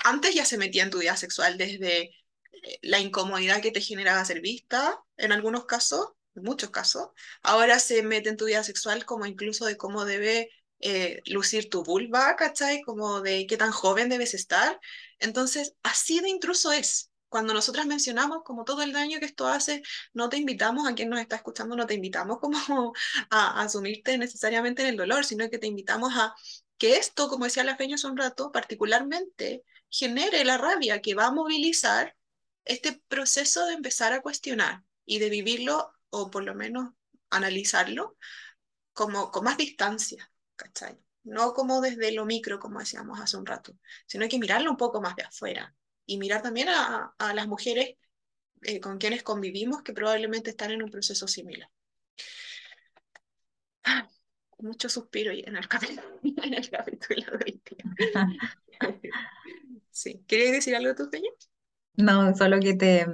C: antes ya se metía en tu vida sexual, desde eh, la incomodidad que te generaba ser vista, en algunos casos, en muchos casos, ahora se mete en tu vida sexual como incluso de cómo debe eh, lucir tu vulva, ¿cachai? Como de qué tan joven debes estar. Entonces, así de intruso es. Cuando nosotras mencionamos como todo el daño que esto hace, no te invitamos a quien nos está escuchando, no te invitamos como a, a asumirte necesariamente en el dolor, sino que te invitamos a que esto, como decía la Feña hace un rato, particularmente genere la rabia que va a movilizar este proceso de empezar a cuestionar y de vivirlo, o por lo menos analizarlo, como con más distancia, ¿cachai? No como desde lo micro, como decíamos hace un rato, sino que mirarlo un poco más de afuera y mirar también a, a las mujeres eh, con quienes convivimos que probablemente están en un proceso similar. Ah, mucho suspiro en el capítulo, en el capítulo del día. Sí. ¿Querías decir algo tú, Peña?
B: No, solo que te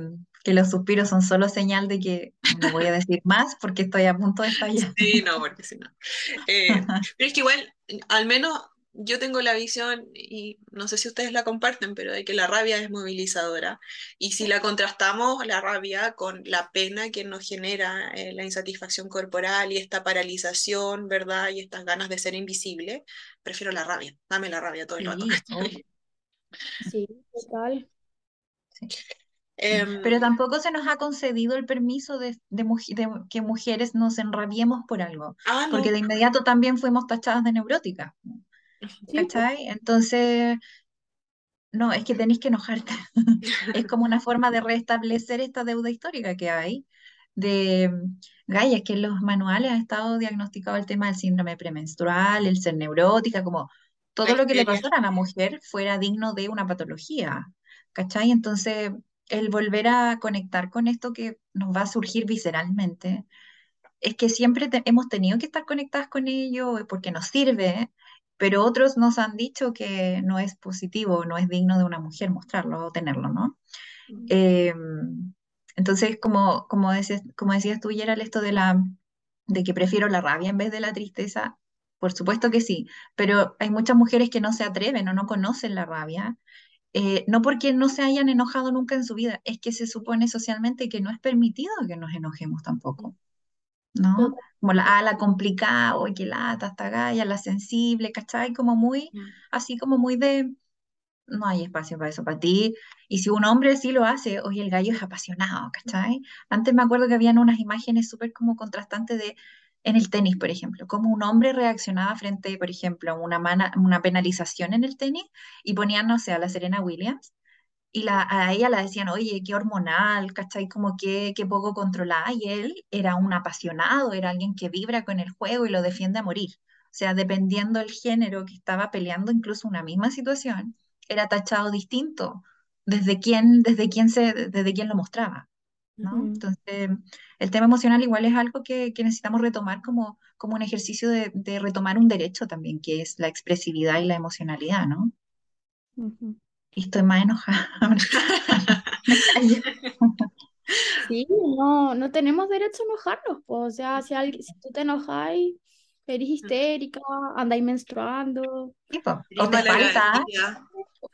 B: que los suspiros son solo señal de que no voy a decir más porque estoy a punto de estallar.
C: Sí, no, porque si no. Eh, pero es que igual, al menos yo tengo la visión, y no sé si ustedes la comparten, pero de que la rabia es movilizadora. Y si la contrastamos, la rabia, con la pena que nos genera eh, la insatisfacción corporal y esta paralización, ¿verdad? Y estas ganas de ser invisible, prefiero la rabia. Dame la rabia todo el rato.
B: Sí, obvio.
D: Sí, total.
C: Em,
B: Pero tampoco se nos ha concedido el permiso de, de de que mujeres nos enrabiemos por algo,
C: ah, no.
B: porque de inmediato también fuimos tachadas de neuróticas,
D: Sí,
B: ¿cachai? Entonces, no, es que tenéis que enojarte. Es como una forma de restablecer esta deuda histórica que hay de, Gaia, es que en los manuales ha estado diagnosticado el tema del síndrome premenstrual, el ser neurótica, como todo lo que le pasara a la mujer fuera digno de una patología, ¿cachai? Entonces, el volver a conectar con esto que nos va a surgir visceralmente, es que siempre te- hemos tenido que estar conectadas con ello porque nos sirve, pero otros nos han dicho que no es positivo, no es digno de una mujer mostrarlo o tenerlo, ¿no? Eh, entonces, como, como, decías, como decías tú, Gerald, esto de la, de que prefiero la rabia en vez de la tristeza, por supuesto que sí, pero hay muchas mujeres que no se atreven o no conocen la rabia, eh, no porque no se hayan enojado nunca en su vida, es que se supone socialmente que no es permitido que nos enojemos tampoco, ¿no? Como la, ah, la complicada, o que lata, esta galla, la sensible, ¿cachai? Como muy,
C: Mm.
B: así como muy de, no hay espacio para eso, para ti. Y si un hombre sí lo hace, oye, el gallo es apasionado, ¿cachai? Antes me acuerdo que habían unas imágenes súper como contrastantes de, en el tenis, por ejemplo, como un hombre reaccionaba frente, por ejemplo, a una penalización en el tenis y ponían, no sé, a la Serena Williams y la, a ella la decían, oye, qué hormonal, ¿cachai? Como que, qué poco controlada. Y él era un apasionado, era alguien que vibra con el juego y lo defiende a morir. O sea, dependiendo del género que estaba peleando, incluso una misma situación, era tachado distinto desde quién, desde quién se, desde quién lo mostraba, Entonces, el tema emocional igual es algo que, que necesitamos retomar como, como un ejercicio de, de retomar un derecho también, que es la expresividad y la emocionalidad, ¿no?
D: Ujú.
B: Y estoy más enojada.
D: Sí, no, no tenemos derecho a enojarnos, po. O sea, si, alguien, si tú te enojáis, eres histérica, andáis menstruando.
B: Sí, po. O te falta,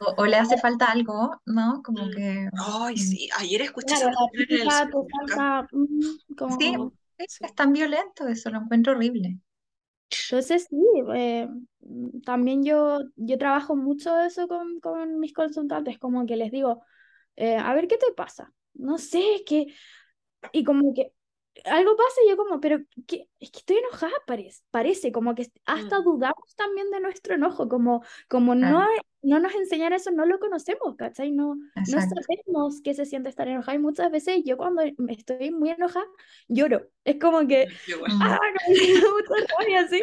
B: o, o le hace falta algo, ¿no? Como
C: Mm.
B: que...
C: Ay,
B: mm,
C: sí, ayer escuché
D: Claro,
C: esa
D: falta, mm,
B: Sí,
D: como...
B: sí, es tan violento eso, lo encuentro horrible.
D: Entonces sí, eh, también yo, yo trabajo mucho eso con, con mis consultantes, como que les digo, eh, a ver qué te pasa. No sé, que y como que algo pasa y yo como, pero ¿qué? es que estoy enojada, parece, parece, como que hasta
C: Mm.
D: dudamos también de nuestro enojo, como, como no, no nos enseñan eso, no lo conocemos, ¿cachai? No, no sabemos qué se siente estar enojada y muchas veces yo cuando me estoy muy enojada, lloro. Es como que.
B: Mm,
D: ah, no, me da mucha rabia, así.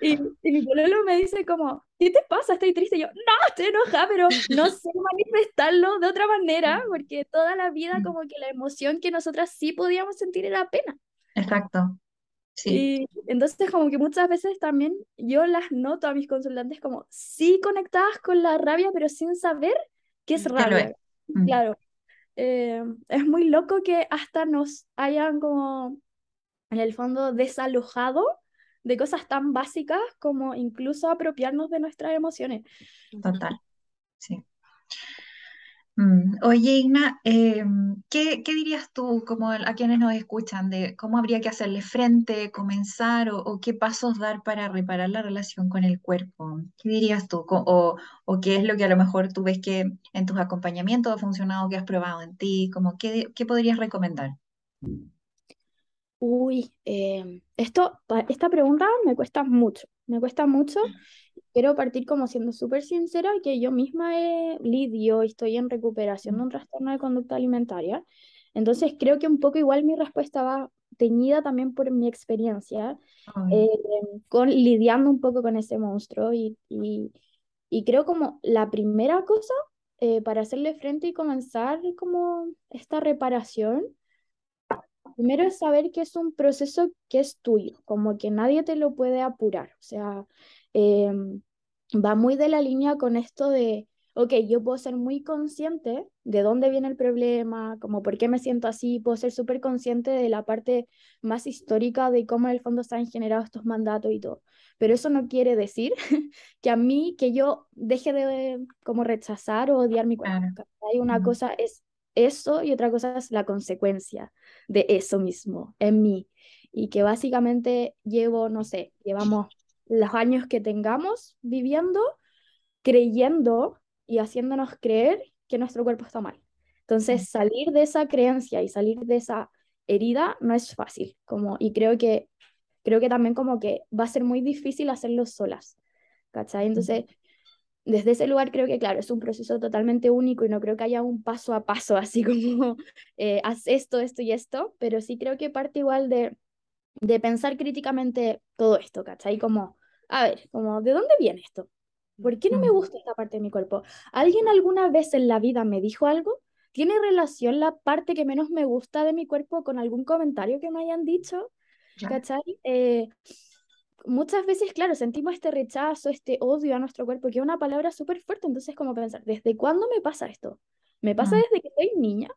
D: Y, y mi pololo me dice como, ¿qué te pasa? Estoy triste. Y yo, no, estoy enojada, pero no sé manifestarlo de otra manera, porque toda la vida
B: mm,
D: como que la emoción que nosotras sí podíamos sentir era pena.
B: Exacto, sí,
D: Y entonces como que muchas veces también yo las noto a mis consultantes como sí conectadas con la rabia, pero sin saber qué es
C: Mm.
B: es.
D: rabia. Claro, eh, es muy loco que hasta nos hayan como en el fondo desalojado de cosas tan básicas como incluso apropiarnos de nuestras emociones.
B: Total, sí. Mm, Oye, Igna, eh, ¿qué, qué dirías tú como a a quienes nos escuchan de cómo habría que hacerle frente, comenzar o, o qué pasos dar para reparar la relación con el cuerpo? ¿Qué dirías tú? Co- O, o qué es lo que a lo mejor tú ves que en tus acompañamientos ha funcionado, que has probado en ti? Como, ¿qué, qué podrías recomendar?
D: Uy, eh, esto, pa- esta pregunta me cuesta mucho, me cuesta mucho. Quiero partir como siendo súper sincera que yo misma he lidio y estoy en recuperación de un trastorno de conducta alimentaria. Entonces creo que un poco igual mi respuesta va teñida también por mi experiencia eh, con lidiando un poco con ese monstruo y, y, y creo como la primera cosa eh, para hacerle frente y comenzar como esta reparación Primero es saber que es un proceso que es tuyo, como que nadie te lo puede apurar. O sea, em, va muy de la línea con esto de, ok, yo puedo ser muy consciente de dónde viene el problema, como por qué me siento así, puedo ser súper consciente de la parte más histórica de cómo en el fondo se han generado estos mandatos y todo. Pero eso no quiere decir que a mí, que yo deje de como rechazar o odiar mi cuerpo.
B: claro.
D: Hay una
B: Mm,
D: cosa es eso y otra cosa es la consecuencia de eso mismo en mí. Y que básicamente llevo, no sé, llevamos los años que tengamos viviendo, creyendo y haciéndonos creer que nuestro cuerpo está mal. Entonces, salir de esa creencia y salir de esa herida no es fácil, como, y creo que, creo que también como que va a ser muy difícil hacerlo solas, ¿cachai? Entonces, desde ese lugar creo que, claro, es un proceso totalmente único y no creo que haya un paso a paso, así como eh, haz esto, esto y esto, pero sí creo que parte igual de, de pensar críticamente todo esto, ¿cachai? Como, a ver, como, ¿de dónde viene esto? ¿Por qué no me gusta esta parte de mi cuerpo? ¿Alguien alguna vez en la vida me dijo algo? ¿Tiene relación la parte que menos me gusta de mi cuerpo con algún comentario que me hayan dicho? ¿Cachai? Eh, muchas veces, claro, sentimos este rechazo, este odio a nuestro cuerpo, que es una palabra súper fuerte, entonces como pensar, ¿desde cuándo me pasa esto? ¿Me pasa
B: Mm.
D: desde que soy niña?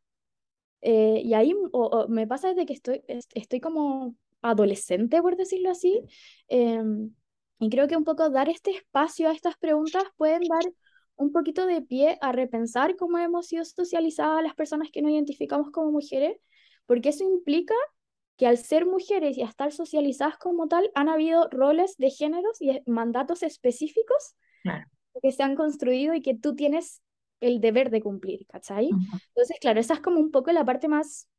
D: Eh, y ahí, o, o me pasa desde que estoy, es- estoy como adolescente, por decirlo así. Em, y creo que un poco dar este espacio a estas preguntas pueden dar un poquito de pie a repensar cómo hemos sido socializadas las personas que nos identificamos como mujeres, porque eso implica que al ser mujeres y a estar socializadas como tal, han habido roles de géneros y mandatos específicos
B: Claro.
D: que se han construido y que tú tienes el deber de cumplir, ¿cachai?
B: Ujú.
D: Entonces, claro, esa es como un poco la parte más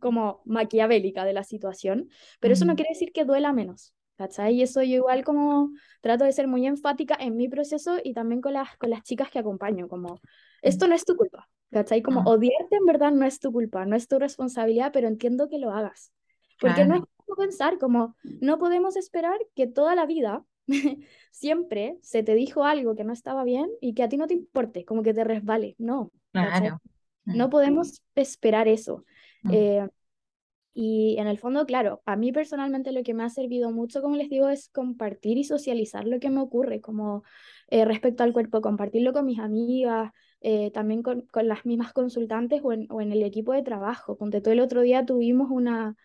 D: como maquiavélica de la situación, pero eso no quiere decir que duela menos, ¿cachai? Y eso yo igual como trato de ser muy enfática en mi proceso y también con las, con las chicas que acompaño, como, esto no es tu culpa, ¿cachai? Como
B: Mm.
D: odiarte en verdad no es tu culpa, no es tu responsabilidad, pero entiendo que lo hagas. Porque no es como pensar como, no podemos esperar que toda la vida siempre se te dijo algo que no estaba bien y que a ti no te importe, como que te resbale, no.
B: Claro. Mm.
D: No podemos esperar eso.
B: Mm.
D: Eh, y en el fondo, claro, a mí personalmente lo que me ha servido mucho, como les digo, es compartir y socializar lo que me ocurre, como eh, respecto al cuerpo, compartirlo con mis amigas, eh, también con, con las mismas consultantes o en, o en el equipo de trabajo. Ponte todo el otro día tuvimos una,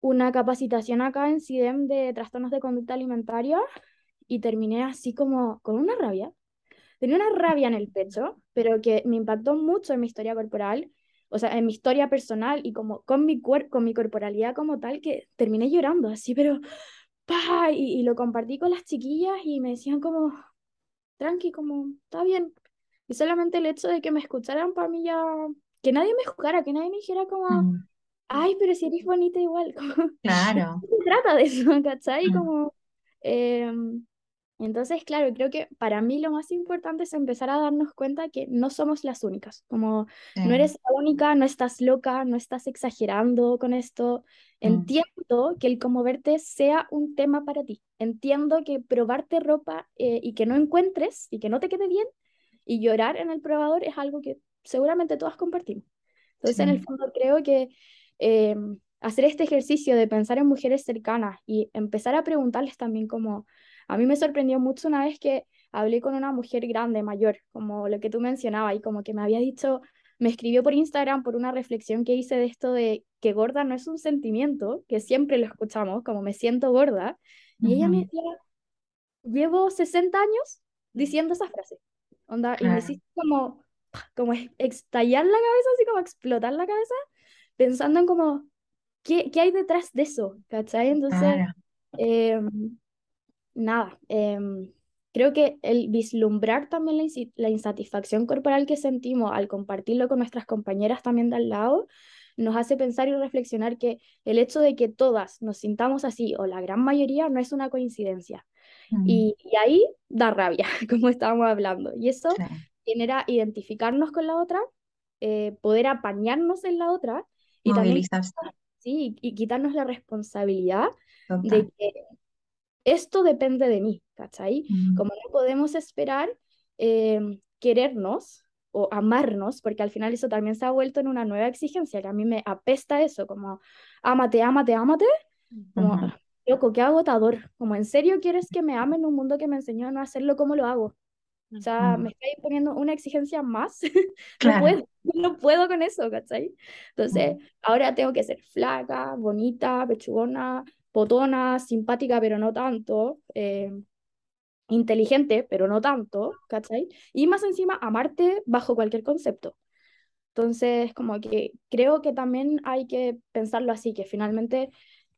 D: una capacitación acá en CIDEM de trastornos de conducta alimentaria y terminé así como con una rabia. Tenía una rabia en el pecho, pero que me impactó mucho en mi historia corporal, o sea, en mi historia personal y como con mi cuerpo, con mi corporalidad como tal, que terminé llorando así, pero ¡pah! Y, y lo compartí con las chiquillas y me decían como, tranqui, como, está bien. Y solamente el hecho de que me escucharan para mí ya, que nadie me juzgara, que nadie me dijera como,
B: Mm.
D: ay, pero si eres bonita igual, como,
B: Claro.
D: se trata de eso, ¿cachai?
B: Mm.
D: Como, em, entonces, claro, creo que para mí lo más importante es empezar a darnos cuenta que no somos las únicas, como no eres la única, no estás loca, no estás exagerando con esto.
B: Mm.
D: Entiendo que el cómo verte sea un tema para ti. Entiendo que probarte ropa eh, y que no encuentres y que no te quede bien y llorar en el probador es algo que seguramente todas compartimos. Entonces, en el fondo, creo que eh, hacer este ejercicio de pensar en mujeres cercanas y empezar a preguntarles también como, a mí me sorprendió mucho una vez que hablé con una mujer grande, mayor, como lo que tú mencionabas, y como que me había dicho, me escribió por Instagram por una reflexión que hice de esto de que gorda no es un sentimiento, que siempre lo escuchamos, como me siento gorda, y ella me decía, llevo 60 años diciendo esa frase, onda, y me hiciste como, como es- estallar la cabeza, así como explotar la cabeza, pensando en como, ¿qué, qué hay detrás de eso? ¿Cachai? Entonces,
B: Claro.
D: em, nada, em, creo que el vislumbrar también la, insatisfacción corporal que sentimos al compartirlo con nuestras compañeras también de al lado, nos hace pensar y reflexionar que el hecho de que todas nos sintamos así, o la gran mayoría, no es una coincidencia.
B: Mm.
D: Y, y ahí da rabia, como estábamos hablando. Y eso genera identificarnos con la otra, eh, poder apañarnos en la otra y también sí, y quitarnos la responsabilidad
B: Total.
D: de que esto depende de mí, ¿cachai?
B: Mm.
D: Como no podemos esperar eh, querernos o amarnos, porque al final eso también se ha vuelto en una nueva exigencia, que a mí me apesta eso, como ámate, ámate, ámate, como,
B: Ujú.
D: "Ah, loco, qué agotador, como en serio quieres que me ame en un mundo que me enseñó a no hacerlo como lo hago. O sea,
B: Mm.
D: me estáis poniendo una exigencia más. No
B: Claro.
D: puedo, no puedo con eso, ¿cachai? Entonces,
B: Mm.
D: ahora tengo que ser flaca, bonita, pechugona, potona, simpática, pero no tanto, eh, inteligente, pero no tanto, ¿cachai? Y más encima, amarte bajo cualquier concepto. Entonces, como que creo que también hay que pensarlo así, que finalmente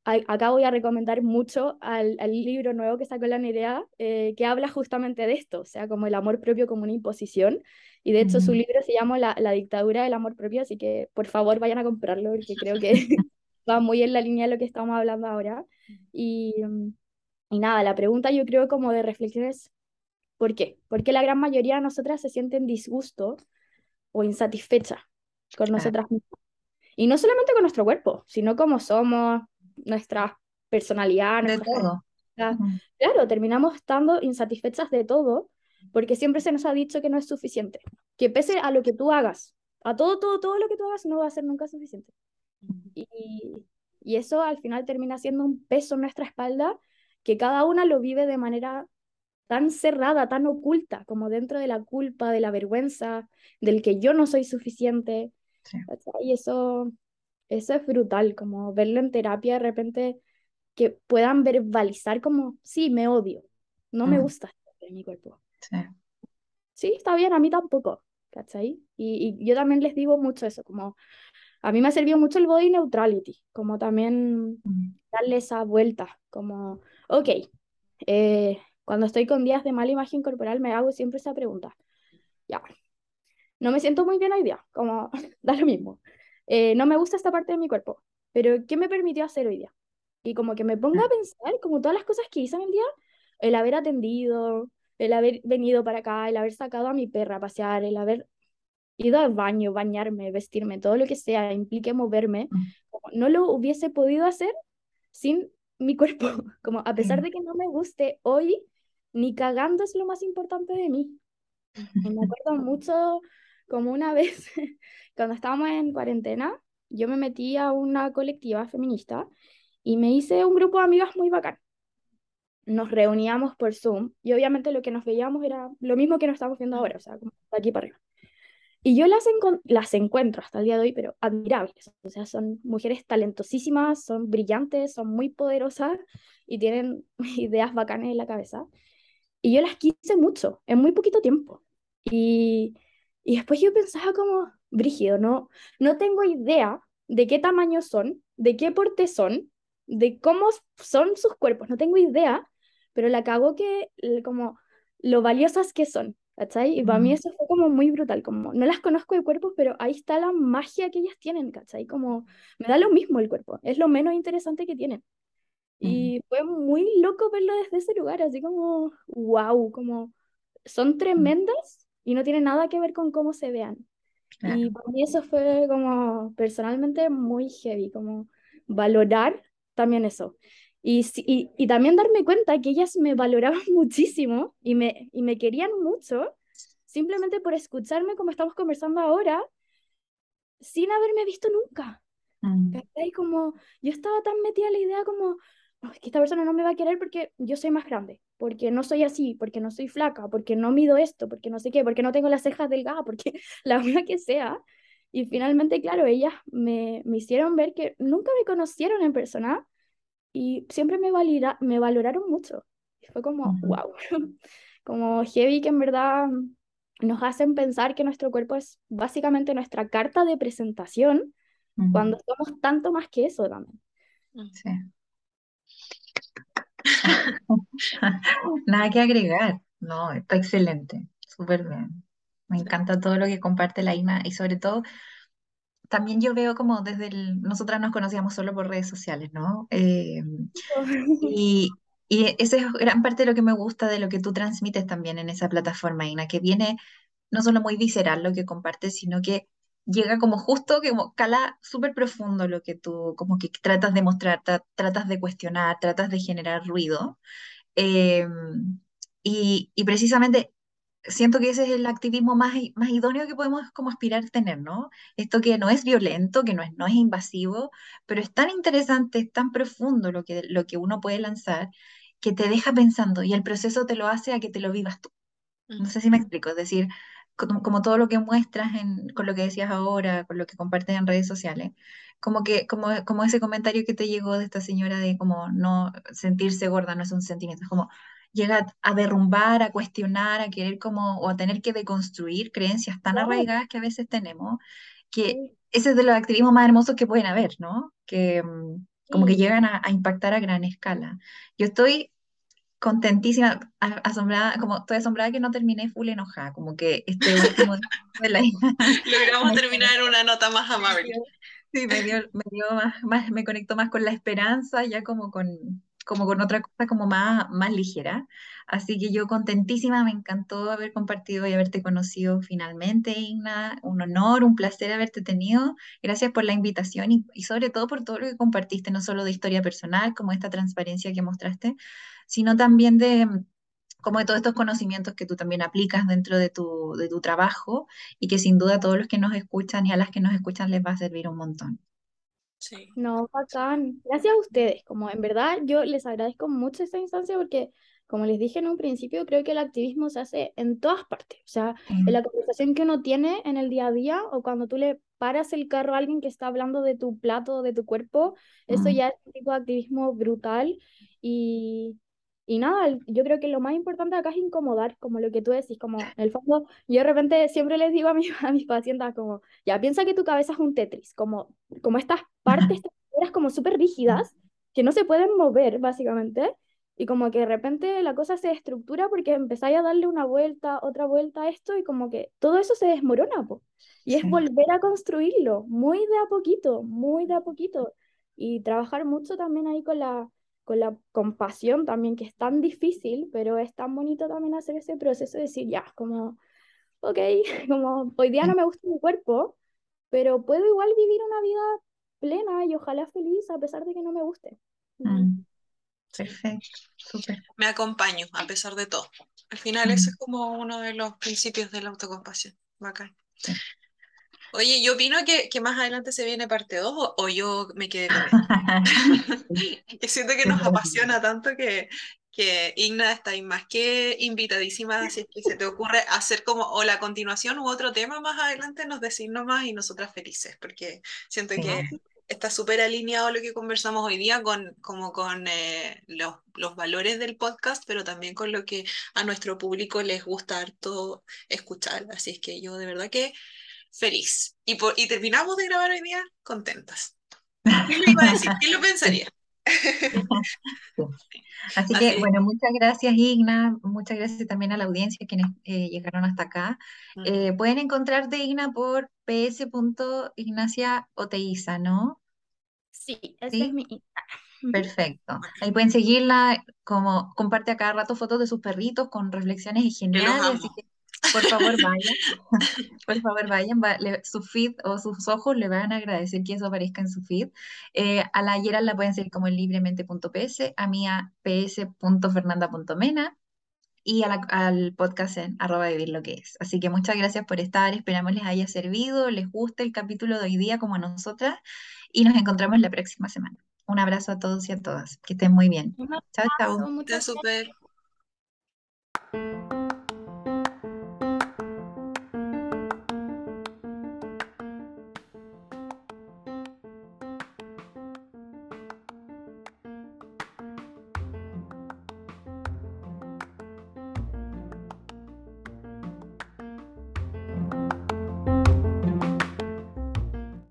D: a- acá voy a recomendar mucho al, al libro nuevo que sacó la Nerea, eh, que habla justamente de esto, o sea, como el amor propio como una imposición. Y de hecho su
B: Mm.
D: libro se llama La, la dictadura del amor propio, así que por favor vayan a comprarlo, porque creo que va muy en la línea de lo que estamos hablando ahora. Y, y nada, la pregunta yo creo como de reflexión es, ¿por qué? ¿Por qué la gran mayoría de nosotras se sienten disgusto o insatisfecha con nosotras mismas? Y no solamente con nuestro cuerpo, sino como somos, nuestra personalidad,
B: De
D: nuestras
B: todo.
D: claro, terminamos estando insatisfechas de todo porque siempre se nos ha dicho que no es suficiente, que pese a lo que tú hagas, a todo, todo, todo lo que tú hagas no va a ser nunca suficiente. Y, y eso al final termina siendo un peso en nuestra espalda que cada una lo vive de manera tan cerrada, tan oculta, como dentro de la culpa, de la vergüenza, del que yo no soy suficiente. Y eso, eso es brutal, como verlo en terapia de repente, que puedan verbalizar como, sí, me odio, no me gusta en mi cuerpo. Sí. sí, está bien, a mí tampoco, ¿cachai? Y, y yo también les digo mucho eso, como, a mí me ha servido mucho el body neutrality, como también darle esa vuelta, como, ok, eh, cuando estoy con días de mala imagen corporal me hago siempre esa pregunta. Ya, no me siento muy bien hoy día, como da lo mismo. Eh, no me gusta esta parte de mi cuerpo, pero ¿qué me permitió hacer hoy día? Y como que me ponga a pensar como todas las cosas que hice en el día, el haber atendido, el haber venido para acá, el haber sacado a mi perra a pasear, el haber ido al baño, bañarme, vestirme, todo lo que sea, implique moverme, no lo hubiese podido hacer sin mi cuerpo. Como a pesar de que no me guste hoy, ni cagando es lo más importante de mí. me acuerdo mucho como una vez, cuando estábamos en cuarentena, yo me metí a una colectiva feminista y me hice un grupo de amigas muy bacán. Nos reuníamos por Zoom y obviamente lo que nos veíamos era lo mismo que nos estamos viendo ahora, o sea, como de aquí para arriba. Y yo las, las encuentro hasta el día de hoy, pero admirables. O sea, son mujeres talentosísimas, son brillantes, son muy poderosas y tienen ideas bacanas en la cabeza. Y yo las quise mucho, en muy poquito tiempo. Y, y después yo pensaba como, brígido, no, no tengo idea de qué tamaño son, de qué porte son, de cómo son sus cuerpos, no tengo idea, pero la cago que como lo valiosas que son. ¿Cachai? Y para mí eso fue como muy brutal, como no las conozco de cuerpo, pero ahí está la magia que ellas tienen, ¿cachai? Como me da lo mismo el cuerpo, es lo menos interesante que tienen. Y fue muy loco verlo desde ese lugar, así como, wow, como son tremendas y no tiene nada que ver con cómo se vean. Y para mí eso fue como personalmente muy heavy, como valorar también eso. Y, y, y, también darme cuenta que ellas me valoraban muchísimo y me, y me querían mucho, simplemente por escucharme como estamos conversando ahora, sin haberme visto nunca. Mm. Como yo estaba tan metida en la idea como, no, es que esta persona no me va a querer porque yo soy más grande, porque no soy así, porque no soy flaca, porque no mido esto, porque no sé qué, porque no tengo las cejas delgadas, porque la verdad que sea. Y finalmente, claro, ellas me, me hicieron ver que nunca me conocieron en persona, y siempre me, valida, me valoraron mucho. Y fue como, wow, como heavy que en verdad nos hacen pensar que nuestro cuerpo es básicamente nuestra carta de presentación, cuando somos tanto más que eso también. Sí.
B: Nada que agregar, no, está excelente, súper bien. Me encanta todo lo que comparte la Ina y sobre todo también yo veo como desde el, nosotras nos conocíamos solo por redes sociales, ¿no? Eh, y, y esa es gran parte de lo que me gusta de lo que tú transmites también en esa plataforma, Ina, que viene no solo muy visceral lo que compartes, sino que llega como justo, que como cala súper profundo lo que tú como que tratas de mostrar, tratas de cuestionar, tratas de generar ruido. Eh, y, y, precisamente siento que ese es el activismo más, más idóneo que podemos como aspirar a tener, ¿no? Esto que no es violento, que no es, no es invasivo, pero es tan interesante, es tan profundo lo que, lo que uno puede lanzar, que te deja pensando y el proceso te lo hace a que te lo vivas tú. No sé si me explico, es decir, como, todo lo que muestras en, con lo que decías ahora, con lo que compartes en redes sociales, como que como, como ese comentario que te llegó de esta señora de como no sentirse gorda no es un sentimiento, es como llega a derrumbar, a cuestionar, a querer como, o a tener que deconstruir creencias tan arraigadas que a veces tenemos, que ese es de los activismos más hermosos que pueden haber, ¿no? Que mm, como que llegan a, impactar a gran escala. Yo estoy contentísima, asombrada, como estoy asombrada que no terminé full enojada, como que este último
C: de la Logramos terminar en una nota más amable.
B: Sí, me dio, me dio más, más, me conectó más con la esperanza, ya como con, como con otra cosa como más, más ligera. Así que yo contentísima, me encantó haber compartido y haberte conocido finalmente, Igna. Un honor, un placer haberte tenido. Gracias por la invitación y, y sobre todo por todo lo que compartiste, no solo de historia personal, como esta transparencia que mostraste, sino también de como de todos estos conocimientos que tú también aplicas dentro de tu, de tu trabajo y que sin duda a todos los que nos escuchan y a las que nos escuchan les va a servir un montón.
C: Sí.
D: No, bacán. Gracias a ustedes. Como en verdad yo les agradezco mucho esta instancia porque, como les dije en un principio, creo que el activismo se hace en todas partes. O sea, en la conversación que uno tiene en el día a día o cuando tú le paras el carro a alguien que está hablando de tu plato, de tu cuerpo, eso ya es un tipo de activismo brutal y, y nada, yo creo que lo más importante acá es incomodar, como lo que tú decís, como en el fondo, yo de repente siempre les digo a, mis a mis pacientes como, ya piensa que tu cabeza es un Tetris, como, como estas partes, estas como súper rígidas, que no se pueden mover básicamente, y como que de repente la cosa se estructura porque empezáis a darle una vuelta, otra vuelta a esto, y como que todo eso se desmorona, po. Y es volver a construirlo, muy de a poquito, muy de a poquito, y trabajar mucho también ahí con la con la compasión también, que es tan difícil, pero es tan bonito también hacer ese proceso de decir, ya, como, ok, como hoy día no me gusta mi cuerpo, pero puedo igual vivir una vida plena y ojalá feliz a pesar de que no me guste.
B: Mm. Perfecto, súper.
C: Me acompaño a pesar de todo. Al final, ese es como uno de los principios de la autocompasión. Bacán. Oye, yo opino que, que, más adelante se viene parte 2 o, yo me quedé con esto. siento que nos apasiona tanto que, que Igna está ahí más que invitadísima, si es que se te ocurre hacer como o la continuación u otro tema más adelante, nos decís nomás y nosotras felices, porque siento que está súper alineado lo que conversamos hoy día con, como con eh, los, los, valores del podcast, pero también con lo que a nuestro público les gusta harto escuchar. Así es que yo de verdad que feliz. Y, y terminamos de grabar hoy día contentas. ¿Quién lo iba a decir? ¿Quién lo pensaría?
B: Así que, bueno, muchas gracias Igna, muchas gracias también a la audiencia quienes eh, llegaron hasta acá. Eh, pueden encontrar de Igna por ps.ignaciaoteiza, ¿no?
D: Sí, ese es mi Instagram.
B: Perfecto. Ahí pueden seguirla, como comparte a cada rato fotos de sus perritos con reflexiones geniales, así que por favor, vayan. Por favor, vayan. su feed o sus ojos le van a agradecer que eso aparezca en su feed. Eh, a la Gerald la pueden seguir como en libremente.ps, a mí a ps.fernanda.mena y al podcast en arroba vivir lo que es. Así que muchas gracias por estar. Esperamos les haya servido, les guste el capítulo de hoy día como a nosotras y nos encontramos la próxima semana. Un abrazo a todos y a todas. Que estén muy bien. Chao, chao.
C: Muchas súper.